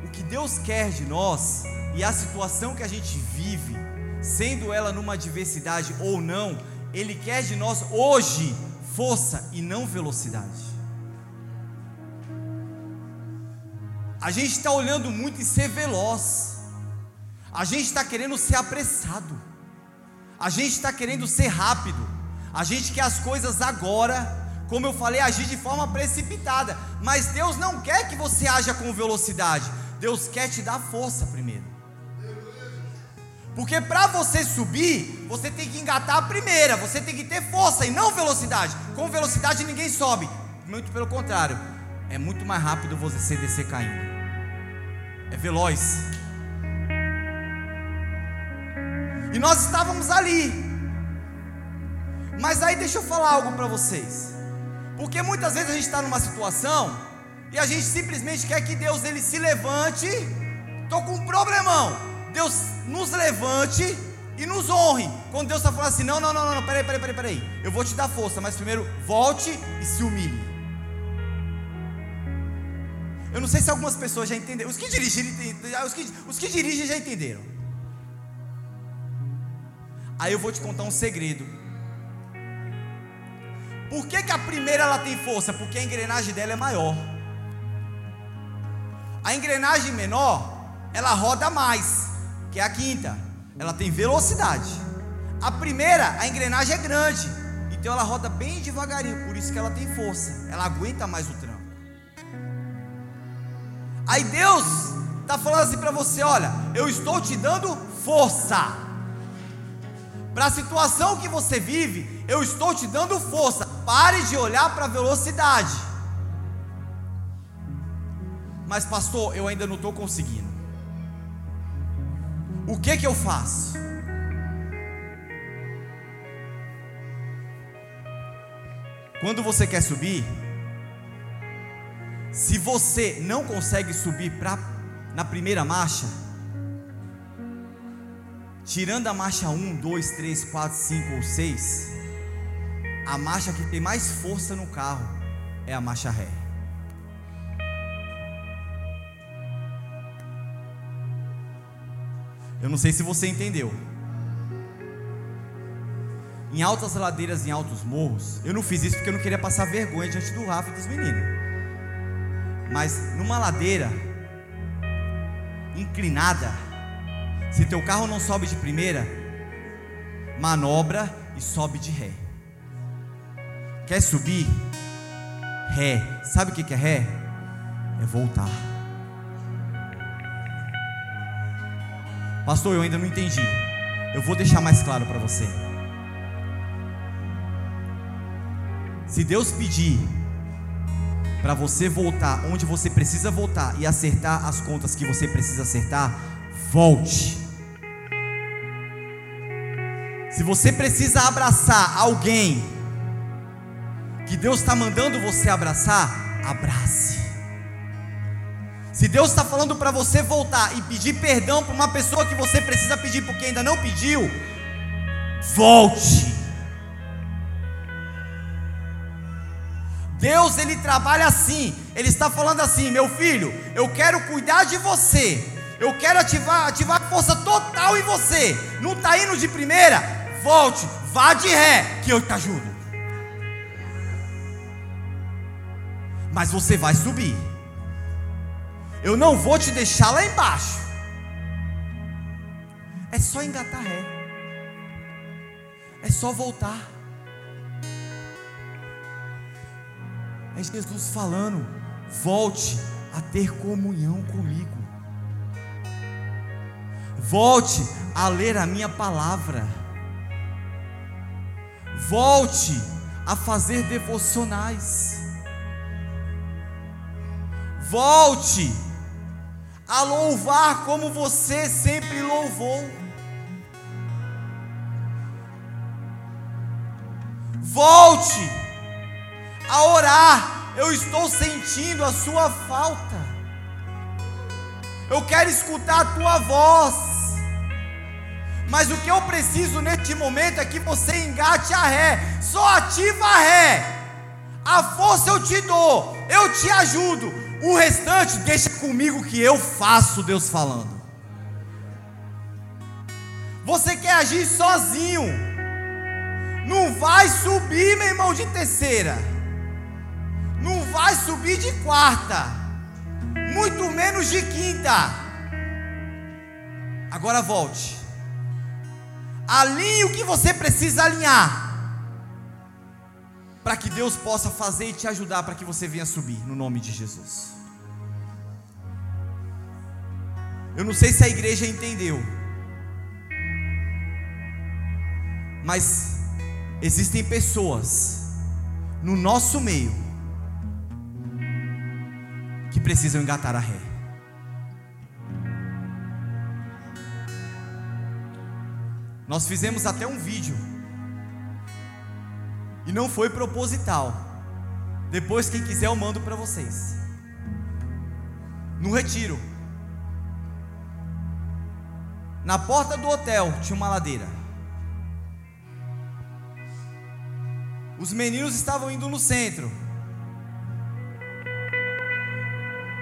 S1: O que Deus quer de nós e a situação que a gente vive, sendo ela numa adversidade ou não, Ele quer de nós hoje força e não velocidade. A gente está olhando muito em ser veloz. A gente está querendo ser apressado, a gente está querendo ser rápido, a gente quer as coisas agora, como eu falei, agir de forma precipitada, mas Deus não quer que você haja com velocidade, Deus quer te dar força primeiro. Porque para você subir, você tem que engatar a primeira, você tem que ter força e não velocidade. Com velocidade ninguém sobe, muito pelo contrário, é muito mais rápido você descer caindo, é veloz. E nós estávamos ali. Mas aí deixa eu falar algo para vocês. Porque muitas vezes a gente está numa situação e a gente simplesmente quer que Deus ele se levante. Estou com um problemão. Deus nos levante e nos honre. Quando Deus está falando assim: não, não, não, não, peraí, peraí, peraí, peraí. Eu vou te dar força, mas primeiro volte e se humilhe. Eu não sei se algumas pessoas já entenderam. Os que dirigem, os que, os que dirigem já entenderam. Aí eu vou te contar um segredo. Por que, que a primeira ela tem força? Porque a engrenagem dela é maior. A engrenagem menor, ela roda mais, que é a quinta. Ela tem velocidade. A primeira, a engrenagem é grande. Então ela roda bem devagarinho, por isso que ela tem força. Ela aguenta mais o tranco. Aí Deus está falando assim para você: olha, eu estou te dando força. Para a situação que você vive, eu estou te dando força. Pare de olhar para a velocidade. Mas, pastor, eu ainda não estou conseguindo. O que que eu faço? Quando você quer subir, se você não consegue subir pra, na primeira marcha, Tirando a marcha 1, 2, 3, 4, 5 ou 6, a marcha que tem mais força no carro é a marcha ré. Eu não sei se você entendeu. Em altas ladeiras, em altos morros, eu não fiz isso porque eu não queria passar vergonha diante do Rafa e dos meninos. Mas numa ladeira inclinada, se teu carro não sobe de primeira, manobra e sobe de ré. Quer subir? Ré. Sabe o que é ré? É voltar. Pastor, eu ainda não entendi. Eu vou deixar mais claro para você. Se Deus pedir para você voltar onde você precisa voltar e acertar as contas que você precisa acertar, volte. Se você precisa abraçar alguém que Deus está mandando você abraçar, abrace. Se Deus está falando para você voltar e pedir perdão para uma pessoa que você precisa pedir porque ainda não pediu, volte. Deus ele trabalha assim. Ele está falando assim, meu filho, eu quero cuidar de você. Eu quero ativar, ativar a força total em você. Não está indo de primeira? Volte, vá de ré, que eu te ajudo. Mas você vai subir. Eu não vou te deixar lá embaixo. É só engatar ré. É só voltar. É Jesus falando: volte a ter comunhão comigo. Volte a ler a minha palavra. Volte a fazer devocionais. Volte a louvar como você sempre louvou. Volte a orar. Eu estou sentindo a sua falta. Eu quero escutar a tua voz. Mas o que eu preciso neste momento é que você engate a ré. Só ativa a ré. A força eu te dou. Eu te ajudo. O restante deixa comigo que eu faço, Deus falando. Você quer agir sozinho. Não vai subir, meu irmão, de terceira. Não vai subir de quarta. Muito menos de quinta. Agora volte. Alinhe o que você precisa alinhar. Para que Deus possa fazer e te ajudar para que você venha subir, no nome de Jesus. Eu não sei se a igreja entendeu. Mas existem pessoas no nosso meio que precisam engatar a ré. Nós fizemos até um vídeo. E não foi proposital. Depois, quem quiser, eu mando para vocês. No retiro. Na porta do hotel tinha uma ladeira. Os meninos estavam indo no centro.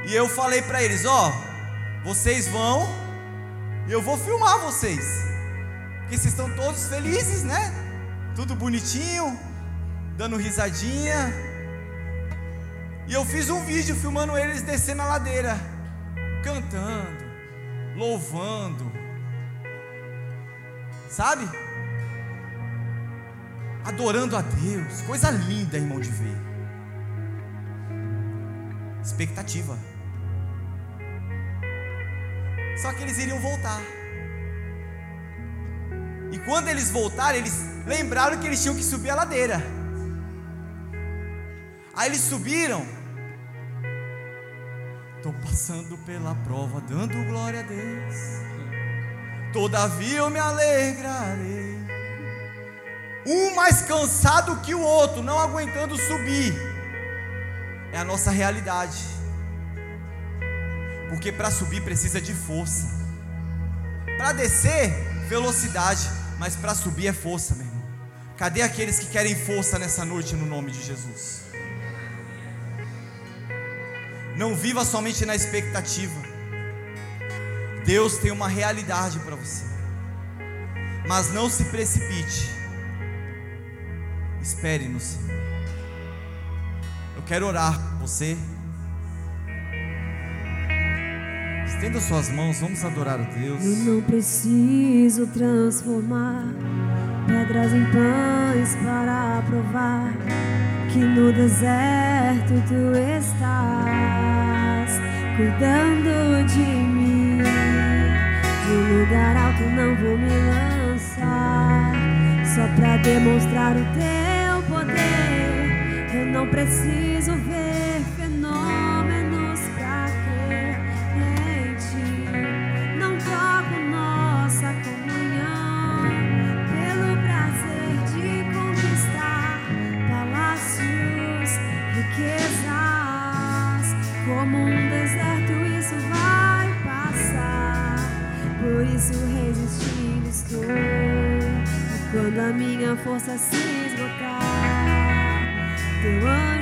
S1: E eu falei para eles: Ó, oh, vocês vão e eu vou filmar vocês. Porque vocês estão todos felizes, né? Tudo bonitinho, dando risadinha. E eu fiz um vídeo filmando eles descendo a ladeira, cantando, louvando. Sabe? Adorando a Deus. Coisa linda, irmão, de ver. Expectativa. Só que eles iriam voltar. E quando eles voltaram, eles lembraram que eles tinham que subir a ladeira. Aí eles subiram. Estou passando pela prova, dando glória a Deus. Todavia eu me alegrarei. Um mais cansado que o outro, não aguentando subir. É a nossa realidade. Porque para subir precisa de força. Para descer, velocidade. Mas para subir é força, meu irmão. Cadê aqueles que querem força nessa noite no nome de Jesus? Não viva somente na expectativa. Deus tem uma realidade para você. Mas não se precipite. Espere no Senhor. Eu quero orar por você. Estenda suas mãos, vamos adorar a Deus.
S2: Eu não preciso transformar pedras em pães para provar que no deserto tu estás cuidando de mim. De lugar alto não vou me lançar, só para demonstrar o teu poder. Eu não preciso Isso resistindo estou. E quando a minha força se esgotar, teu anjo